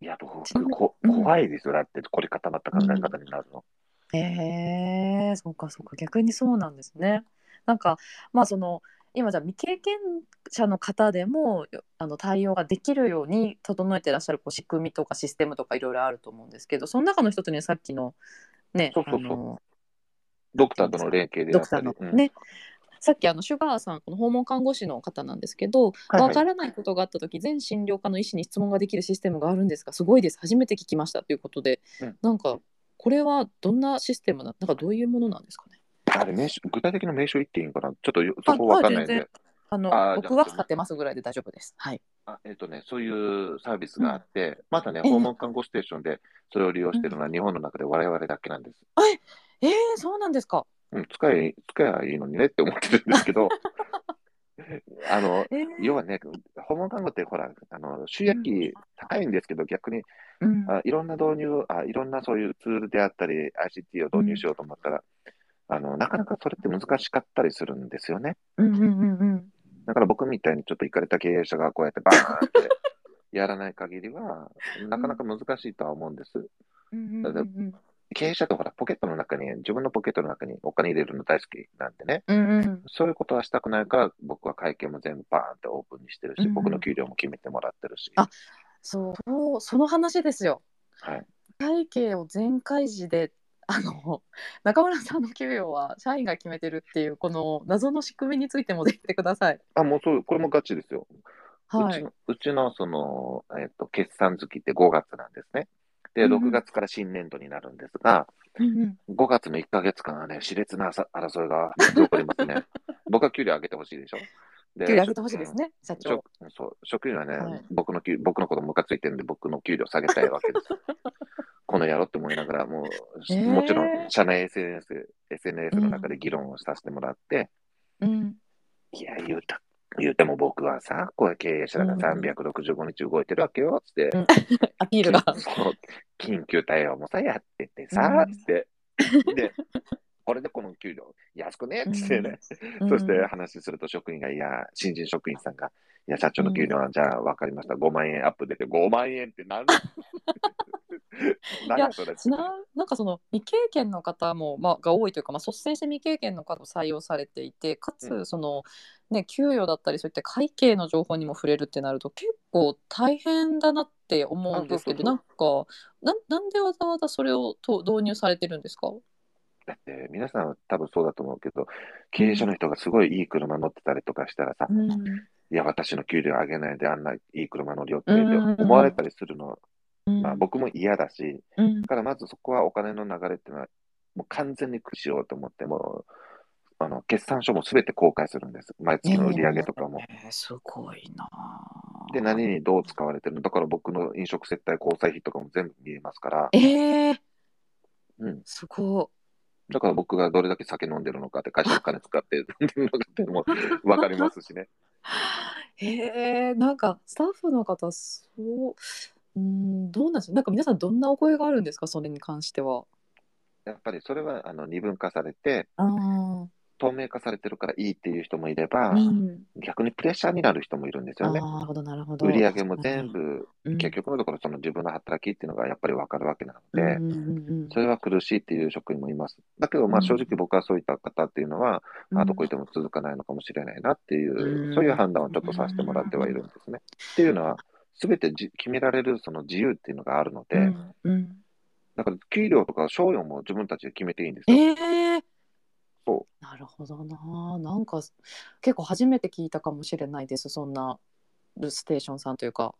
いや、僕こ、うん怖いですよ。だって、凝り固まった考え方になるの。へえそうかそうか逆にそうなんですね。なんかまあその今じゃあ未経験者の方でもあの対応ができるように整えてらっしゃるこう仕組みとかシステムとかいろいろあると思うんですけどその中の一つにさっきのねそうそうそうあのドクターとの連携でドクターあったり。うんのね、さっきあのシュガーさんこの訪問看護師の方なんですけど、はいはい。わからないことがあった時全診療科の医師に質問ができるシステムがあるんですがすごいです。初めて聞きましたということで、うん。なんかこれはどんなシステムななんかどういうものなんですかね？あれ名称、具体的な名称言っていいんかな？ちょっとよそこわかんないんで。あの僕は使ってますぐらいで大丈夫です。はい。あえっ、とね、そういうサービスがあって、まだね、ええ。訪問看護ステーションでそれを利用してるのは日本の中で我々だけなんです。えー、そうなんですか。うん、使え、使えばいいのにねって思ってるんですけど、(laughs) あの、えー。要はね、訪問看護ってほら、あの、収益費高いんですけど、逆にうん。あいろんな導入あ、いろんなそういうツールであったり、ICT を導入しようと思ったら、あの、なかなかそれって難しかったりするんですよね。うんうんうんうん。だから僕みたいにちょっと行かれた経営者がこうやってバーンってやらない限りは、なかなか難しいとは思うんです。経営者ってほら、ポケットの中に、自分のポケットの中にお金入れるの大好きなんでね、うんうんそういうことはしたくないから、僕は会計も全部バーンってオープンにしてるし、うんうん僕の給料も決めてもらってるし、あそうその話ですよ。はい。会計を全開示であの (laughs) 中村さんの給与は社員が決めてるっていうこの謎の仕組みについてもできてください。あ、もうそう、これもガチですよ。はい。うちの、うちのその、えっと、決算月って5月なんですね。で、うんうん6月から新年度になるんですが、うんうん5月の1ヶ月間はね、熾烈な争争いが起こりますね。(laughs) 僕は給料上げてほしいでしょ。で給料上げてほしいですね、社長。職そう職員はね、はい僕の給僕のことムカついてるんで、僕の給料下げたいわけです。(laughs) この野郎って思いながら、もう、えーもちろん、社内 SNS、SNS の中で議論をさせてもらって、うんいや、言うた、言うても僕はさ、こう経営者だからうん365日動いてるわけよ、つって。うん。(laughs) アピールが。そう緊急対応もさ、やっててうさ、って。で、これでこの給料安くねつってね。うん。そして話すると職員が、いや、新人職員さんが、いや、社長の給料は、じゃあ分かりました、5万円アップ出て、5万円って何それ。ってななんかその未経験の方も、まあ、が多いというか、まあ、率先して未経験の方を採用されていてかうつその、ね、給与だったりそういった会計の情報にも触れるってなると結構大変だなって思うんですけどあなんかななんでわざわざそれをと導入されてるんですか？だって、皆さんは多分そうだと思うけど、経営者の人がすごいいい車乗ってたりとかしたらさ、うん。いや、私の給料上げないであんないい車乗りよって思われたりするの、うん。まあ僕も嫌だし、うん。だからまずそこはお金の流れっていうのは、もう完全に駆使しようと思って、もう、あの、決算書もすべて公開するんです。毎月の売り上げとかも。えーすごいなあで、何にどう使われてるのだから僕の飲食接待交際費とかも全部見えますから、えー、うん。すごだから僕がどれだけ酒飲んでるのかって、会社の金使って飲んでるのかっていうのも (laughs) わかりますしね。い (laughs) えー、なんかスタッフの方そううんどうなんですなんか皆さんどんなお声があるんですか？それに関しては。やっぱりそれはあの二分化されて、あー透明化されてるからいいっていう人もいれば、うん。逆にプレッシャーになる人もいるんですよね。なるほど、なるほど。売り上げも全部、うん、結局のところその自分の働きっていうのがやっぱり分かるわけなので、うんうんうんそれは苦しいっていう職員もいます。だけど、まあうん正直僕はそういった方っていうのは、うんあどこ行っても続かないのかもしれないなっていう、うんそういう判断をちょっとさせてもらってはいるんですね。っていうのは、すべてじ決められるその自由っていうのがあるので、だから給料とか賞与も自分たちで決めていいんですよ。ええそなるほどな。なんか結構初めて聞いたかもしれないです。そんなステーションさんというか。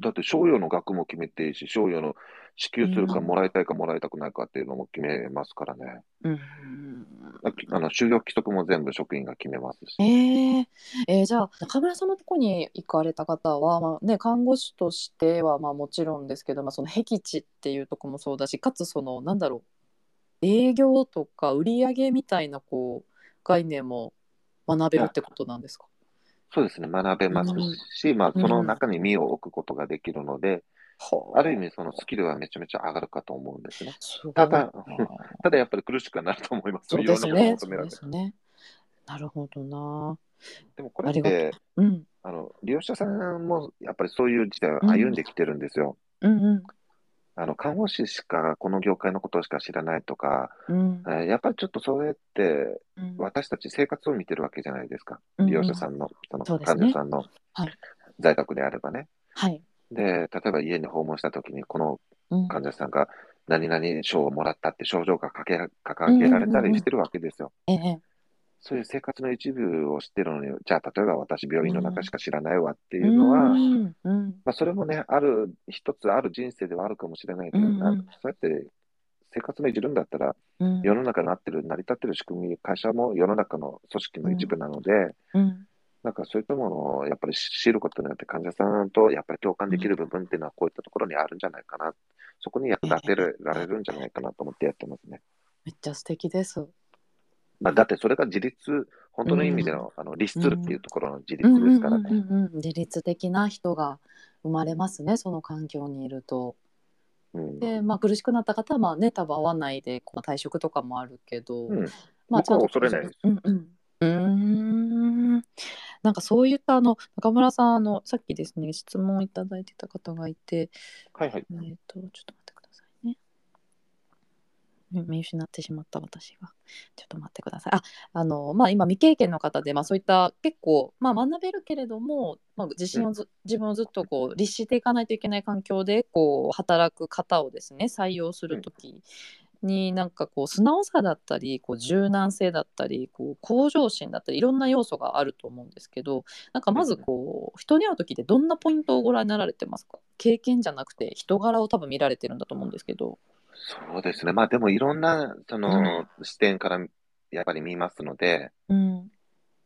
だって賞与の額も決めていいし、賞与の支給するかうんもらいたいかもらいたくないかっていうのも決めますからね。うん。ああの就業規則も全部職員が決めますし。えええーじゃあ中村さんのとこに行かれた方は、まあね、看護師としてはまあもちろんですけど、まあ、その僻地っていうとこもそうだしかつそのなんだろう営業とか売り上げみたいなこう概念も学べるってことなんですか？そうですね、学べますし、まあ、その中に身を置くことができるので、あ。る意味、そのスキルはめちゃめちゃ上がるかと思うんですね。ただ、(laughs) ただやっぱり苦しくはなると思います。そうですね。すね。なるほどな。でもこれって、うん。あの利用者さんもやっぱりそういう時代を歩んできてるんですよ。うんうんあの看護師しかこの業界のことしか知らないとか、うん。えーやっぱりちょっとそれってうん。私たち生活を見てるわけじゃないですか。うん利用者さんの、そのそうですね。患者さんのはい。在宅であればね。はい。で、例えば家に訪問したときに、このうん。患者さんが何々賞をもらったって症状がかけ掲げられたりしてるわけですよ。ええそういう生活の一部を知ってるのに、じゃあ例えば私病院の中しか知らないわっていうのは、うんうんまあ、それもね、ある、一つある人生ではあるかもしれないけど、うんそうやって生活のいじるんだったら、うん世の中になってる、成り立ってる仕組み、会社も世の中の組織の一部なので、うんなんかそういったものをやっぱり知ることによって患者さんとやっぱり共感できる部分っていうのはこういったところにあるんじゃないかな。そこに役立てられるんじゃないかなと思ってやってますね。めっちゃ素敵です。まあ、だってそれが自立、本当の意味での,、あの律するっていうところの自立ですからね。自律的な人が生まれますねその環境にいると。うんで、まあ、苦しくなった方はまあね多分会わないでこう退職とかもあるけど、うんまあ僕は恐れないですうんうんうーんなんかそういったあの中村さんあのさっきですね質問いただいてた方がいてはいはい。えっ、とちょっと待って。見 (laughs) 見失ってしまった私が。ちょっと待ってください。あ、あの、まあ今未経験の方で、まあそういった結構、まあ学べるけれども、まあ自信をず、自分をずっとこう律していかないといけない環境で、こう働く方をですね、採用するときに、なんかこう素直さだったり、こう柔軟性だったり、こう向上心だったり、いろんな要素があると思うんですけど、なんかまずこう人に会う時ってどんなポイントをご覧になられてますか？経験じゃなくて人柄を多分見られてるんだと思うんですけど。そうですね。まあでもいろんなその、視点からやっぱり見ますので、うん。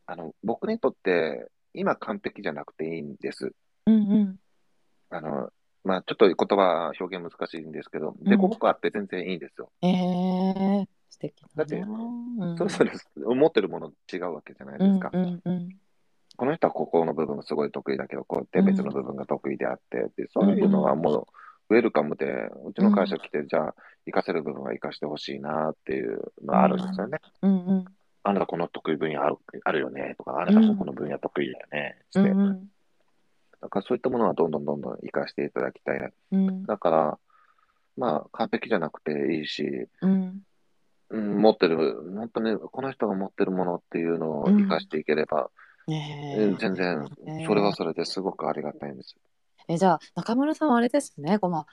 あの僕にとって今完璧じゃなくていいんです。うんうん。あのまあちょっと言葉表現難しいんですけど、ん。でこぼこあって全然いいんですよ。えー、素敵だってうん。それぞれ思ってるもの違うわけじゃないですか。うんうんうん。この人はここの部分がすごい得意だけど、こうやって別の部分が得意であって、でそういうのはもうウェルカムで、うちの会社来て、じゃあ、活かせる部分は活かしてほしいなっていうのはあるんですよね。うん。うんあなたこの得意分野あるあるよねとか、あなたここの分野得意だよねって、うんうん。だからそういったものはどんどんどんどん活かしていただきたいな。うん。だから、まあ、完璧じゃなくていいし、うん。うん、持ってる、本当にこの人が持ってるものっていうのを活かしていければ、え。ーうん全然、それはそれですごくありがたいんです。えじゃあ中村さんはあれですねこう、まあ、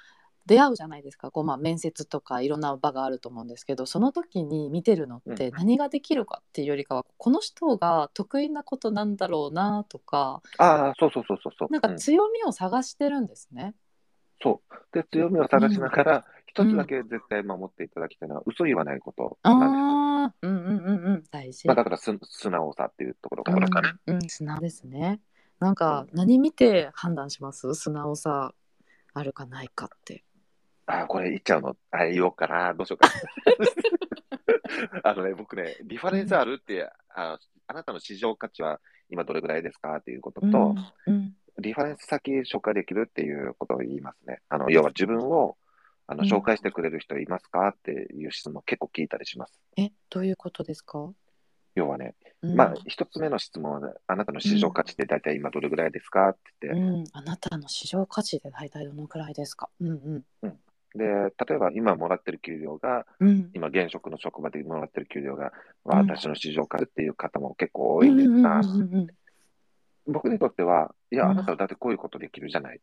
出会うじゃないですかこう、まあ、面接とかいろんな場があると思うんですけどその時に見てるのって何ができるかっていうよりかはこの人が得意なことなんだろうなとかああ、そうそうそうそうそう。なんかうん強みを探してるんですね。そう。で、強みを探しながら、一つだけ絶対守っていただきたいのは、嘘言わないことなんです。ああうんうんうんうん大事。まあ、だからす、素直さっていうところからかね。うん、うん、素直ですね。なんか何見て判断します？素直さあるかないかって。ああ、これ言っちゃうの。あ言おうかな。どうしようかな。(laughs) あのね、僕ね、リファレンスあるって、ああなたの市場価値は今どれぐらいですか？っていうことと、うんうんリファレンス先紹介できるっていうことを言いますね。あの、要は自分を、あの、うん紹介してくれる人いますか？っていう質問結構聞いたりします。えどういうことですか？要はね、うん。まあ、一つ目の質問は、ね、あなたの市場価値って大体今どれぐらいですか？って言って、うん、あなたの市場価値で大体どのくらいですか？うんうん。で、例えば今もらってる給料が、うん。今現職の職場でもらってる給料が、うん。私の市場価値っていう方も結構多いんですが、うんうんうん。僕にとっては、いや、うん。あなたはだってこういうことできるじゃない。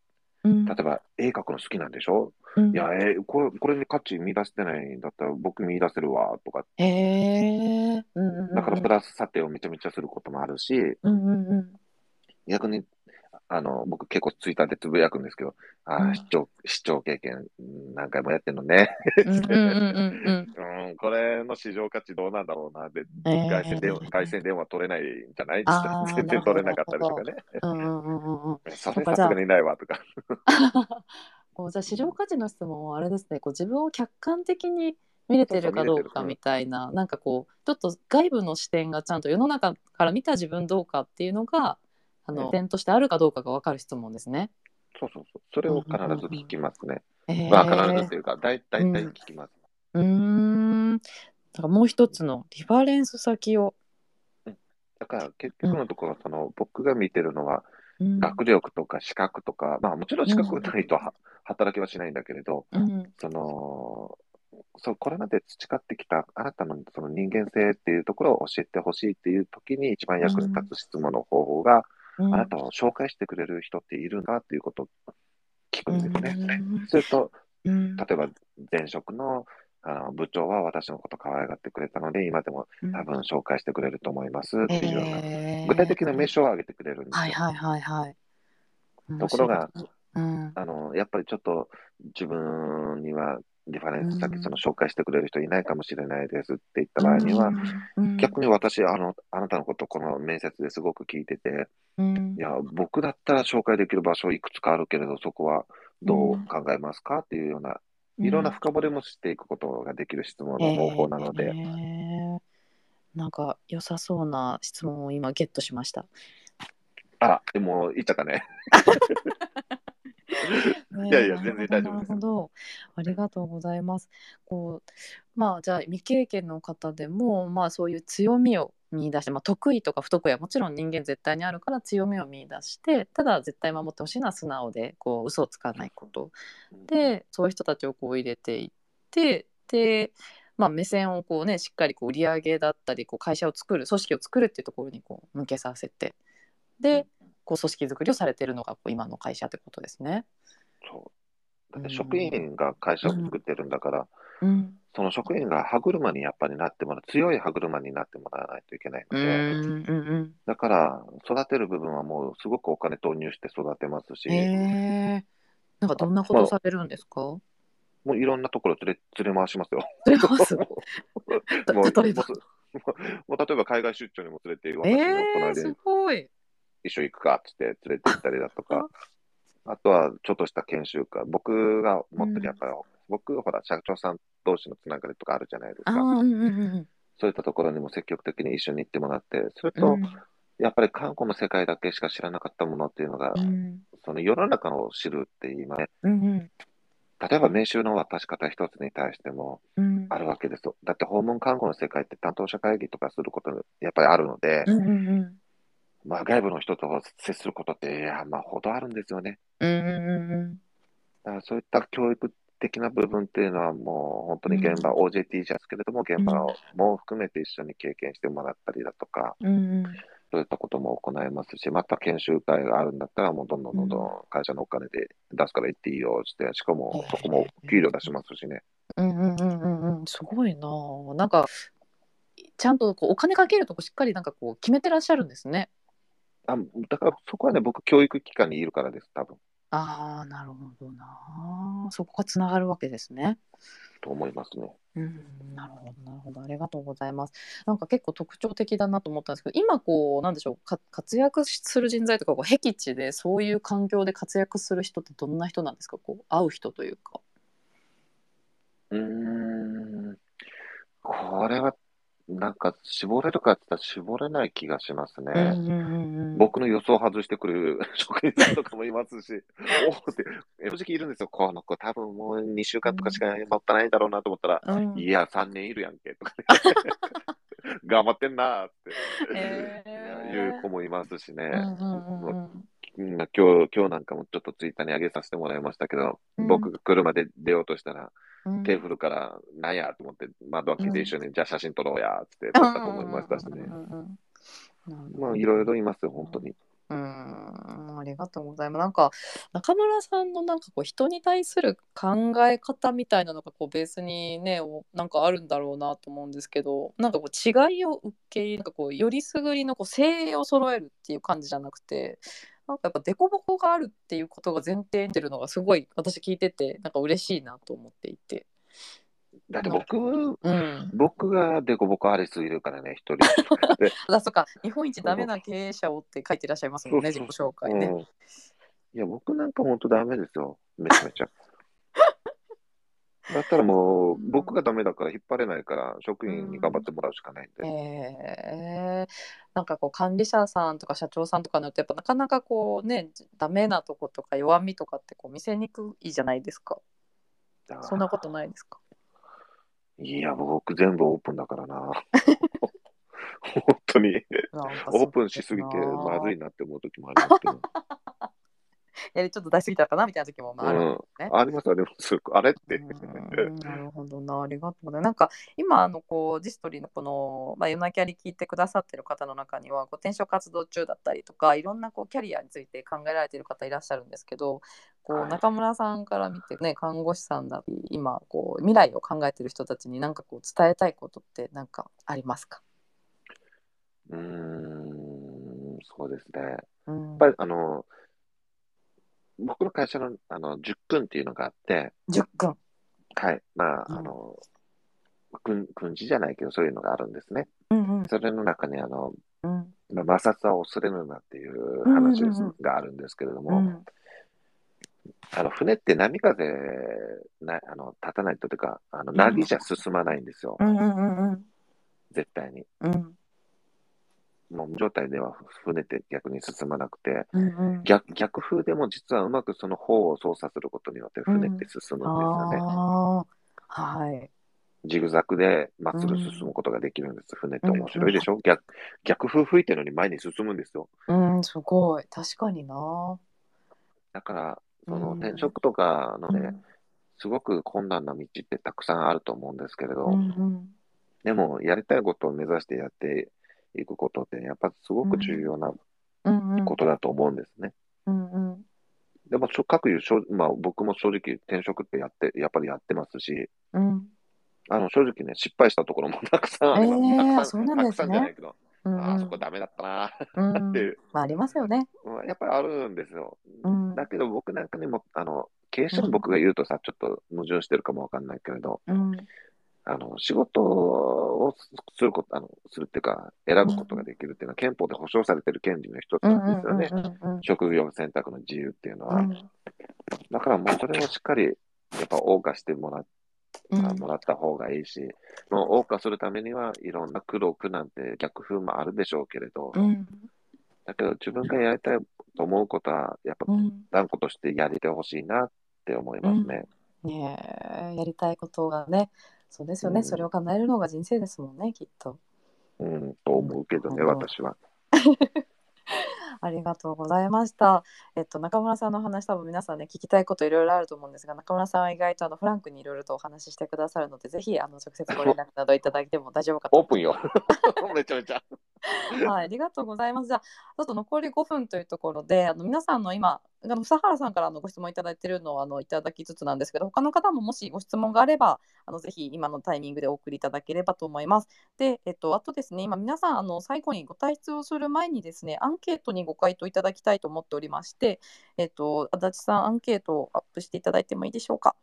うん。例えば、絵描くの好きなんでしょ？うんいや、えーこれ、これに価値見出してないんだったら僕見出せるわ、とか。へえ。うんうんうん。だからプラス査定をめちゃめちゃすることもあるし、うんうんうん。逆に、あの、僕結構ツイッターでつぶやくんですけど、あうんあ、市長、市長経験うん何回もやってんのね。これの市場価値どうなんだろうな。で、えー外線電話、外線電話取れないんじゃない全然取れなかったりとかね。うんうんうんうんうん。(laughs) それさすがにないわとか。(laughs) こうじゃあ市場価値の質問はあれですねこう自分を客観的に見れてるかどうかみたいななんかこうちょっと外部の視点がちゃんと世の中から見た自分どうかっていうのがあのうん点としてあるかどうかが分かる質問ですね。そうそうそう。それを必ず聞きますね。えー。まあ、必ずっていうか、大体聞きます。うーん。だからもう一つのリファレンス先を、だから結局のところ、その僕が見てるのは、うん。学力とか資格とか、まあもちろん資格がないとは働きはしないんだけれど、うん。その、そうこれまで培ってきたあなたのその人間性っていうところを教えてほしいっていう時に一番役に立つ質問の方法が、うん。あなたを紹介してくれる人っているんだっていうことを聞くんですね。うん。それと、うん。例えば前職のあの部長は私のこと可愛がってくれたので、今でも多分紹介してくれると思いますっていうような、えー。具体的な名称を挙げてくれるんですよ。はいはいはいはい。ところがうん、あのやっぱりちょっと自分にはリファレンス先、うんその紹介してくれる人いないかもしれないですって言った場合には、うん、逆に私あの、あなたのことこの面接ですごく聞いてて、うん。いや、僕だったら紹介できる場所いくつかあるけれど、そこはどう考えますかっていうような、いろんな深掘りもしていくことができる質問の方法なので、えー。なんか良さそうな質問を今ゲットしました。あら、でも言ったね。ね (laughs) いやいや全然大丈夫ですなるほど。ありがとうございます。こうまあじゃあ未経験の方でもまあそういう強みを見出して、まあ、得意とか不得意はもちろん人間絶対にあるから強みを見出してただ絶対守ってほしいのは素直でこう嘘をつかないことでそういう人たちをこう入れていってで、まあ、目線をこうねしっかりこう売り上げだったりこう会社を作る組織を作るっていうところにこう向けさせてでこう組織づくりをされてるのがこう今の会社ってことですね。そう。だって職員が会社を作ってるんだから、うん。その職員が歯車にやっぱりなってもらう、強い歯車になってもらわないといけないので、うん。うんうんだから育てる部分はもうすごくお金投入して育てますし、へえなんかどんなことされるんですか？もういろんなところ連れ連れ回しますよ。連れます？(laughs) もう例えば？もう例えば海外出張にも連れて、私えのこのー、す間ごい。一緒行くかって言って連れて行ったりだとか、あとはちょっとした研修会、僕が持ってるやっぱり、僕、ほら、社長さん同士のつながりとかあるじゃないですか。うんうんうんそういったところにも積極的に一緒に行ってもらって、それと、うん。やっぱり観光の世界だけしか知らなかったものっていうのが、うん。その世の中を知るって今ね、うんうん。例えば名刺の渡し方一つに対してもうん。あるわけですよ。だって訪問看護の世界って担当者会議とかすることやっぱりあるので、うんうんうんまあ外部の人と接することって、いや、まあほどあるんですよね。うんそういった教育的な部分っていうのはもう本当に現場、OJT ですけれども、現場をも含めて一緒に経験してもらったりだとか、うんうん。そういったことも行いますし、また研修会があるんだったら、もうどんどんどんどん会社のお金で出すから行っていいよって、しかもそこも給料出しますしね。うんうんうんうんうん。すごいな。あなんかちゃんとこうお金かけるとこしっかりなんかこう決めてらっしゃるんですね。あだからそこはね、僕、教育機関にいるからです、多分ああなるほどなそこがつながるわけですね。と思いますね。うん、なるほど、なるほど、ありがとうございます。なんか結構特徴的だなと思ったんですけど、今こう、なんでしょう、か活躍する人材とか、こう僻地でそういう環境で活躍する人ってどんな人なんですか、こう、会う人というか。うーん、これは、なんか、絞れるかって言ったら絞れない気がしますね。うんうんうん僕の予想を外してくる職員さんとかもいますし、(laughs) おおって、正直いるんですよ。この子多分もう2週間とかしか持ったないだろうなと思ったら、うんいや、3年いるやんけ、とかね。(laughs) 頑張ってんなーって、へーいう子もいますしね。うんうんうんうんうん今日、今日なんかもちょっとツイッターに上げさせてもらいましたけど、うん僕が車で出ようとしたら、うん。テーブルから、なんやと思って、窓開けて一緒に、じゃあ写真撮ろうや、つって撮ったと思いましたしね。まあ、いろいろいますよ、本当に。うーん。ありがとうございます。なんか中村さんのなんかこう人に対する考え方みたいなのがこうベースにねおなんかあるんだろうなと思うんですけどなんかこう違いを受け入れなんかこうよりすぐりのこう精鋭を揃えるっていう感じじゃなくてなんかやっぱ凸凹があるっていうことが前提に出るのがすごい私聞いててなんか嬉しいなと思っていて。だって僕、うん、僕がデコボコありすぎるからね、一人。(laughs) であそうか日本一ダメな経営者をって書いてらっしゃいますもんね自己紹介ね。うんいや、僕なんか本当ダメですよ。めちゃめちゃ。だったらもう、僕がダメだから引っ張れないから、職員に頑張ってもらうしかないんで。えー、なんかこう管理者さんとか社長さんとかによってやっぱなかなかこうねダメなとことか弱みとかってこう見せにくいじゃないですかそんなことないですか？いや、僕全部オープンだからな。(laughs) 本当に。オープンしすぎてまずいなって思う時もありますけど。やりちょっと出しすぎたかなみたいな時もまああるうん、ありますあります。あれって。うんなるほどな、ありがとう。なんか今あのこうジストリーのこのまあ夜なキャリ聞いてくださってる方の中にはこう転職活動中だったりとかいろんなこうキャリアについて考えられている方いらっしゃるんですけど、こうはい中村さんから見てね看護師さんだり今こう未来を考えてる人たちに何かこう伝えたいことって何かありますか？うーん、そうですね。やうんっぱりあの、僕の会社のあの10分っていうのがあって、十分。はい。まあ、うん。あの、訓訓示じゃないけど、そういうのがあるんですね。うんうん。それの中に、あの、うん。まあ、摩擦は恐れるなっていう話があるんですけれども、うん。あの船って波風なあの立たないとというか、あのん。波じゃ進まないんですよ、うんうんうんうん。絶対に。うんもう無状態では船って逆に進まなくて、うんうん逆逆風でも実はうまくその方を操作することによって船って進むんですよね。はい。ジグザグでまっすぐ進むことができるんです。船って面白いでしょ、逆逆風吹いてるのに前に進むんですよ。うんすごい確かにな。だから、そのうん転職とかのね、うんすごく困難な道ってたくさんあると思うんですけれど、うんうんでもやりたいことを目指してやっていくことって、やっぱすごく重要なうん。うんことだと思うんですね。うんうん。でも、各有、まあ、僕も正直転職ってやって、やっぱりやってますし、うん。あの正直ね、失敗したところも (laughs) たくさんあります。えーたくさそうなんね。たくさんじゃないけど、うんあーそこダメだったなうん。っていう、まあありますよね。うんやっぱりあるんですよ。うん。だけど僕なんかにも、あの、経営者の僕が言うとさ、ちょっと矛盾してるかもわかんないけれど、うん。あの、仕事をすること、あの、するっていうか、選ぶことができるっていうのは憲法で保障されてる権利の一つうんなんですよね。うんうん職業選択の自由っていうのは。うん。だからもうそれをしっかり、やっぱ謳歌してもらっうん。もらった方がいいし、もう謳歌するためにはいろんな苦労苦難って逆風もあるでしょうけれど、うん。だけど自分がやりたいと思うことは、やっぱうん。断固としてやりてほしいなって思いますね。ねえやりたいことがねそうですよね、うんそれを叶えるのが人生ですもんねきっと。うん、と思うけどね、うん私は。(laughs) ありがとうございました。えっと中村さんの話多分皆さんね聞きたいこといろいろあると思うんですが中村さんは意外とあのフランクにいろいろとお話ししてくださるのでぜひあの直接ご連絡などいただいても大丈夫かとオープンよ。(laughs) めちゃめちゃ。はい、ありがとうございます。じゃあ、ちょっと残り5分というところで、あの皆さんの今、あの佐原さんからのご質問いただいているのをあのいただきつつなんですけど、他の方ももしご質問があれば、あのぜひ今のタイミングでお送りいただければと思います。で、えっと、あとですね、今皆さん、あの最後にご退出をする前にですね、アンケートにご回答いただきたいと思っておりまして、えっと、足立さん、アンケートをアップしていただいてもいいでしょうか。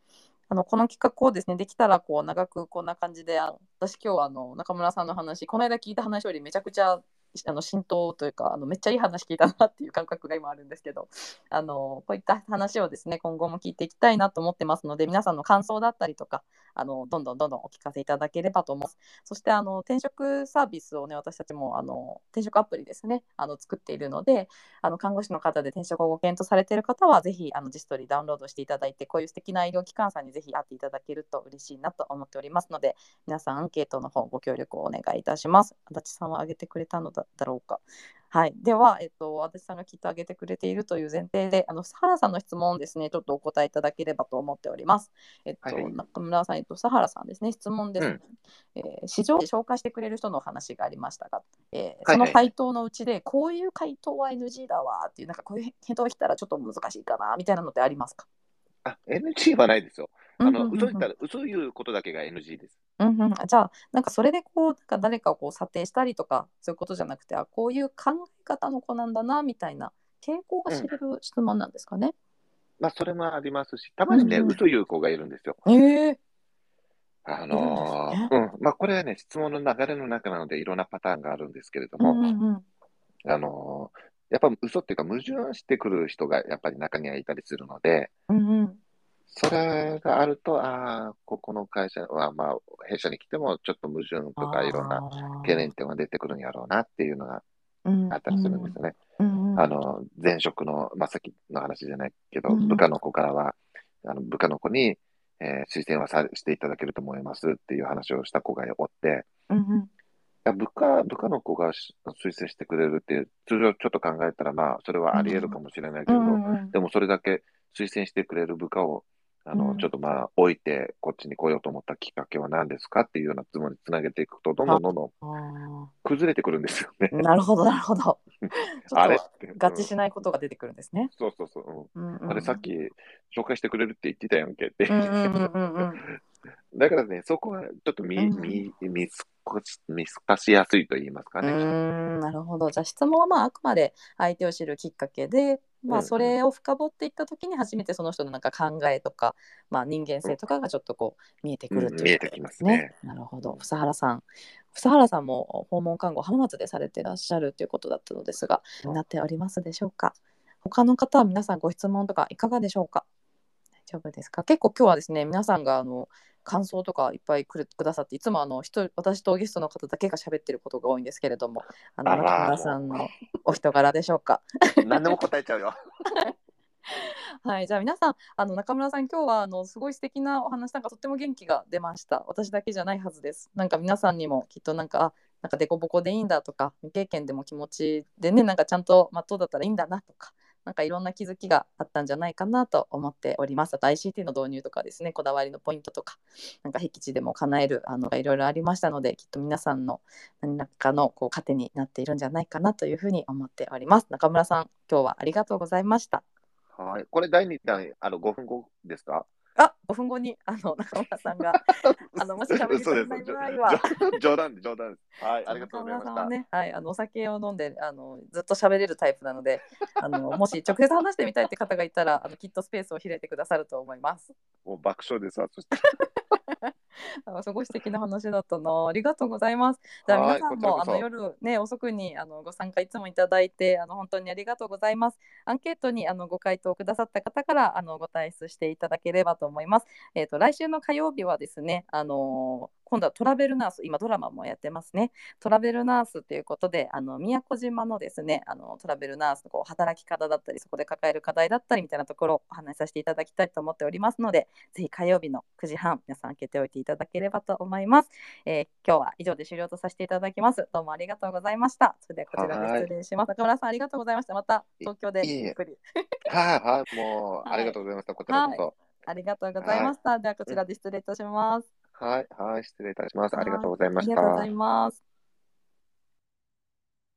あのこの企画をですねできたらこう長くこんな感じであの私今日はあの中村さんの話この間聞いた話よりめちゃくちゃ (laughs) あの浸透というかあのめっちゃいい話聞いたなっていう感覚が今あるんですけどあのこういった話をですね今後も聞いていきたいなと思ってますので皆さんの感想だったりとかあのどんどんどんどんお聞かせいただければと思います。そしてあの転職サービスをね私たちもあの転職アプリですねあの作っているのであの看護師の方で転職をご検討されている方はぜひあのジストリダウンロードしていただいてこういう素敵な医療機関さんにぜひ会っていただけると嬉しいなと思っておりますので皆さんアンケートの方ご協力をお願いいたします。足立さんは挙げてくれたのだろうか。はい、では、えっと、足立さんがきっと挙げてくれているという前提で、あの原さんの質問ですね、ちょっとお答えいただければと思っております。えっと、はい、中村さん、えっと、佐原さんですね、質問です、うん、えー、市場で紹介してくれる人の話がありましたが、えー、その回答のうちで、こういう回答は NG だわっていう、なんかこういう返答来たらちょっと難しいかなみたいなのってありますか？あ、NG はないですよ。あの、嘘言ったら、嘘言うことだけが NG です。うんうん、じゃあなんかそれでこうなんか誰かをこう査定したりとかそういうことじゃなくてあこういう考え方の子なんだなみたいな傾向が知れる質問なんですかね？まあそれもありますし、たまにね、うんうん、嘘言う子がいるんですよ。えー、あのー、うん、まあこれはね、質問の流れの中なのでいろんなパターンがあるんですけれども、うんうんうん、あのー、やっぱ嘘っていうか矛盾してくる人がやっぱり中にはいたりするので、うんうんそれがあると、ああ、ここの会社は、まあ、弊社に来ても、ちょっと矛盾とかいろんな懸念点が出てくるんやろうなっていうのがあったりするんですよね。うん。うん、あの、前職の、まあ、さっきの話じゃないけど、うん、部下の子からは、あの部下の子に、えー、推薦はさしていただけると思いますっていう話をした子がおって、うんうん。や部下部下の子が推薦してくれるって、通常ちょっと考えたら、まあ、それはあり得るかもしれないけど、うんうん、でもそれだけ推薦してくれる部下をあの、うん、ちょっとまあ、置いて、こっちに来ようと思ったきっかけは何ですかっていうような質問につなげていくと、どんどんどんどん崩れてくるんですよね。なるほど、なるほど。(laughs) ちょっと合致しないことが出てくるんですね。そうそうそう。うん、うん、あれ、さっき紹介してくれるって言ってたやんけって。だからね、そこはちょっと見、見、見す見透かしやすいと言いますかね。うんなるほど。じゃあ質問はまああくまで相手を知るきっかけで、まあ、それを深掘っていった時に初めてその人のなんか考えとか、まあ、人間性とかがちょっとこう見えてくるということですね。なるほど。房原さん。房原さんも訪問看護浜松でされていらっしゃるということだったのですが、なっておりますでしょうか？他の方は皆さんご質問とかいかがでしょうか？大丈夫ですか？結構今日はですね、皆さんがあの感想とかいっぱいくくださっていつもあの人私とゲストの方だけが喋ってることが多いんですけれどもあの中村さんのお人柄でしょうか？(laughs) 何でも答えちゃうよ。(laughs) はい、じゃあ皆さんあの中村さん今日はあのすごい素敵なお話なんかとっても元気が出ました。私だけじゃないはずです。なんか皆さんにもきっとなんかあなんかデコボコでいいんだとか未経験でも気持ちでねなんかちゃんとまっとうだったらいいんだなとかなんかいろんな気づきがあったんじゃないかなと思っております。あと ICT の導入とかですね、こだわりのポイントとか、なんか僻地でも叶えるあのがいろいろありましたので、きっと皆さんの何らかのこう糧になっているんじゃないかなというふうに思っております。中村さん、今日はありがとうございました。はい、これ第2弾、あの5分後ですか？あ、5分後にあの中村さんが (laughs) あのもし喋りたくない場合は冗談冗談はい、ありがとうございました。ね、はい、あのお酒を飲んであのずっと喋れるタイプなので、あのもし直接話してみたいって方がいたらあのきっとスペースを開いてくださると思います。もう爆笑ですわ。そして。(laughs) (laughs) あすごい素敵な話だったな。(laughs) ありがとうございます。じゃあ皆さんもあの夜ね遅くにあのご参加いつもいただいてあの本当にありがとうございます。アンケートにあのご回答くださった方からあのご退出していただければと思います。えっ、ー、と来週の火曜日はですねあの今度はトラベルナース、今ドラマもやってますね。トラベルナースということで、あの宮古島のですね、あのトラベルナースのこう働き方だったり、そこで抱える課題だったりみたいなところをお話しさせていただきたいと思っておりますので、ぜひ火曜日の9時半、皆さん開けておいていただければと思います。えー、今日は以上で終了とさせていただきます。どうもありがとうございました。それではこちらで失礼します。中村さん、ありがとうございました。また東京でゆっくり。はい、はい、もう、(laughs) ありがとうございました。こちらこそ。ありがとうございました。ではこちらで失礼いたします。はい、はい、失礼いたします。ありがとうございました。ありがとうございます。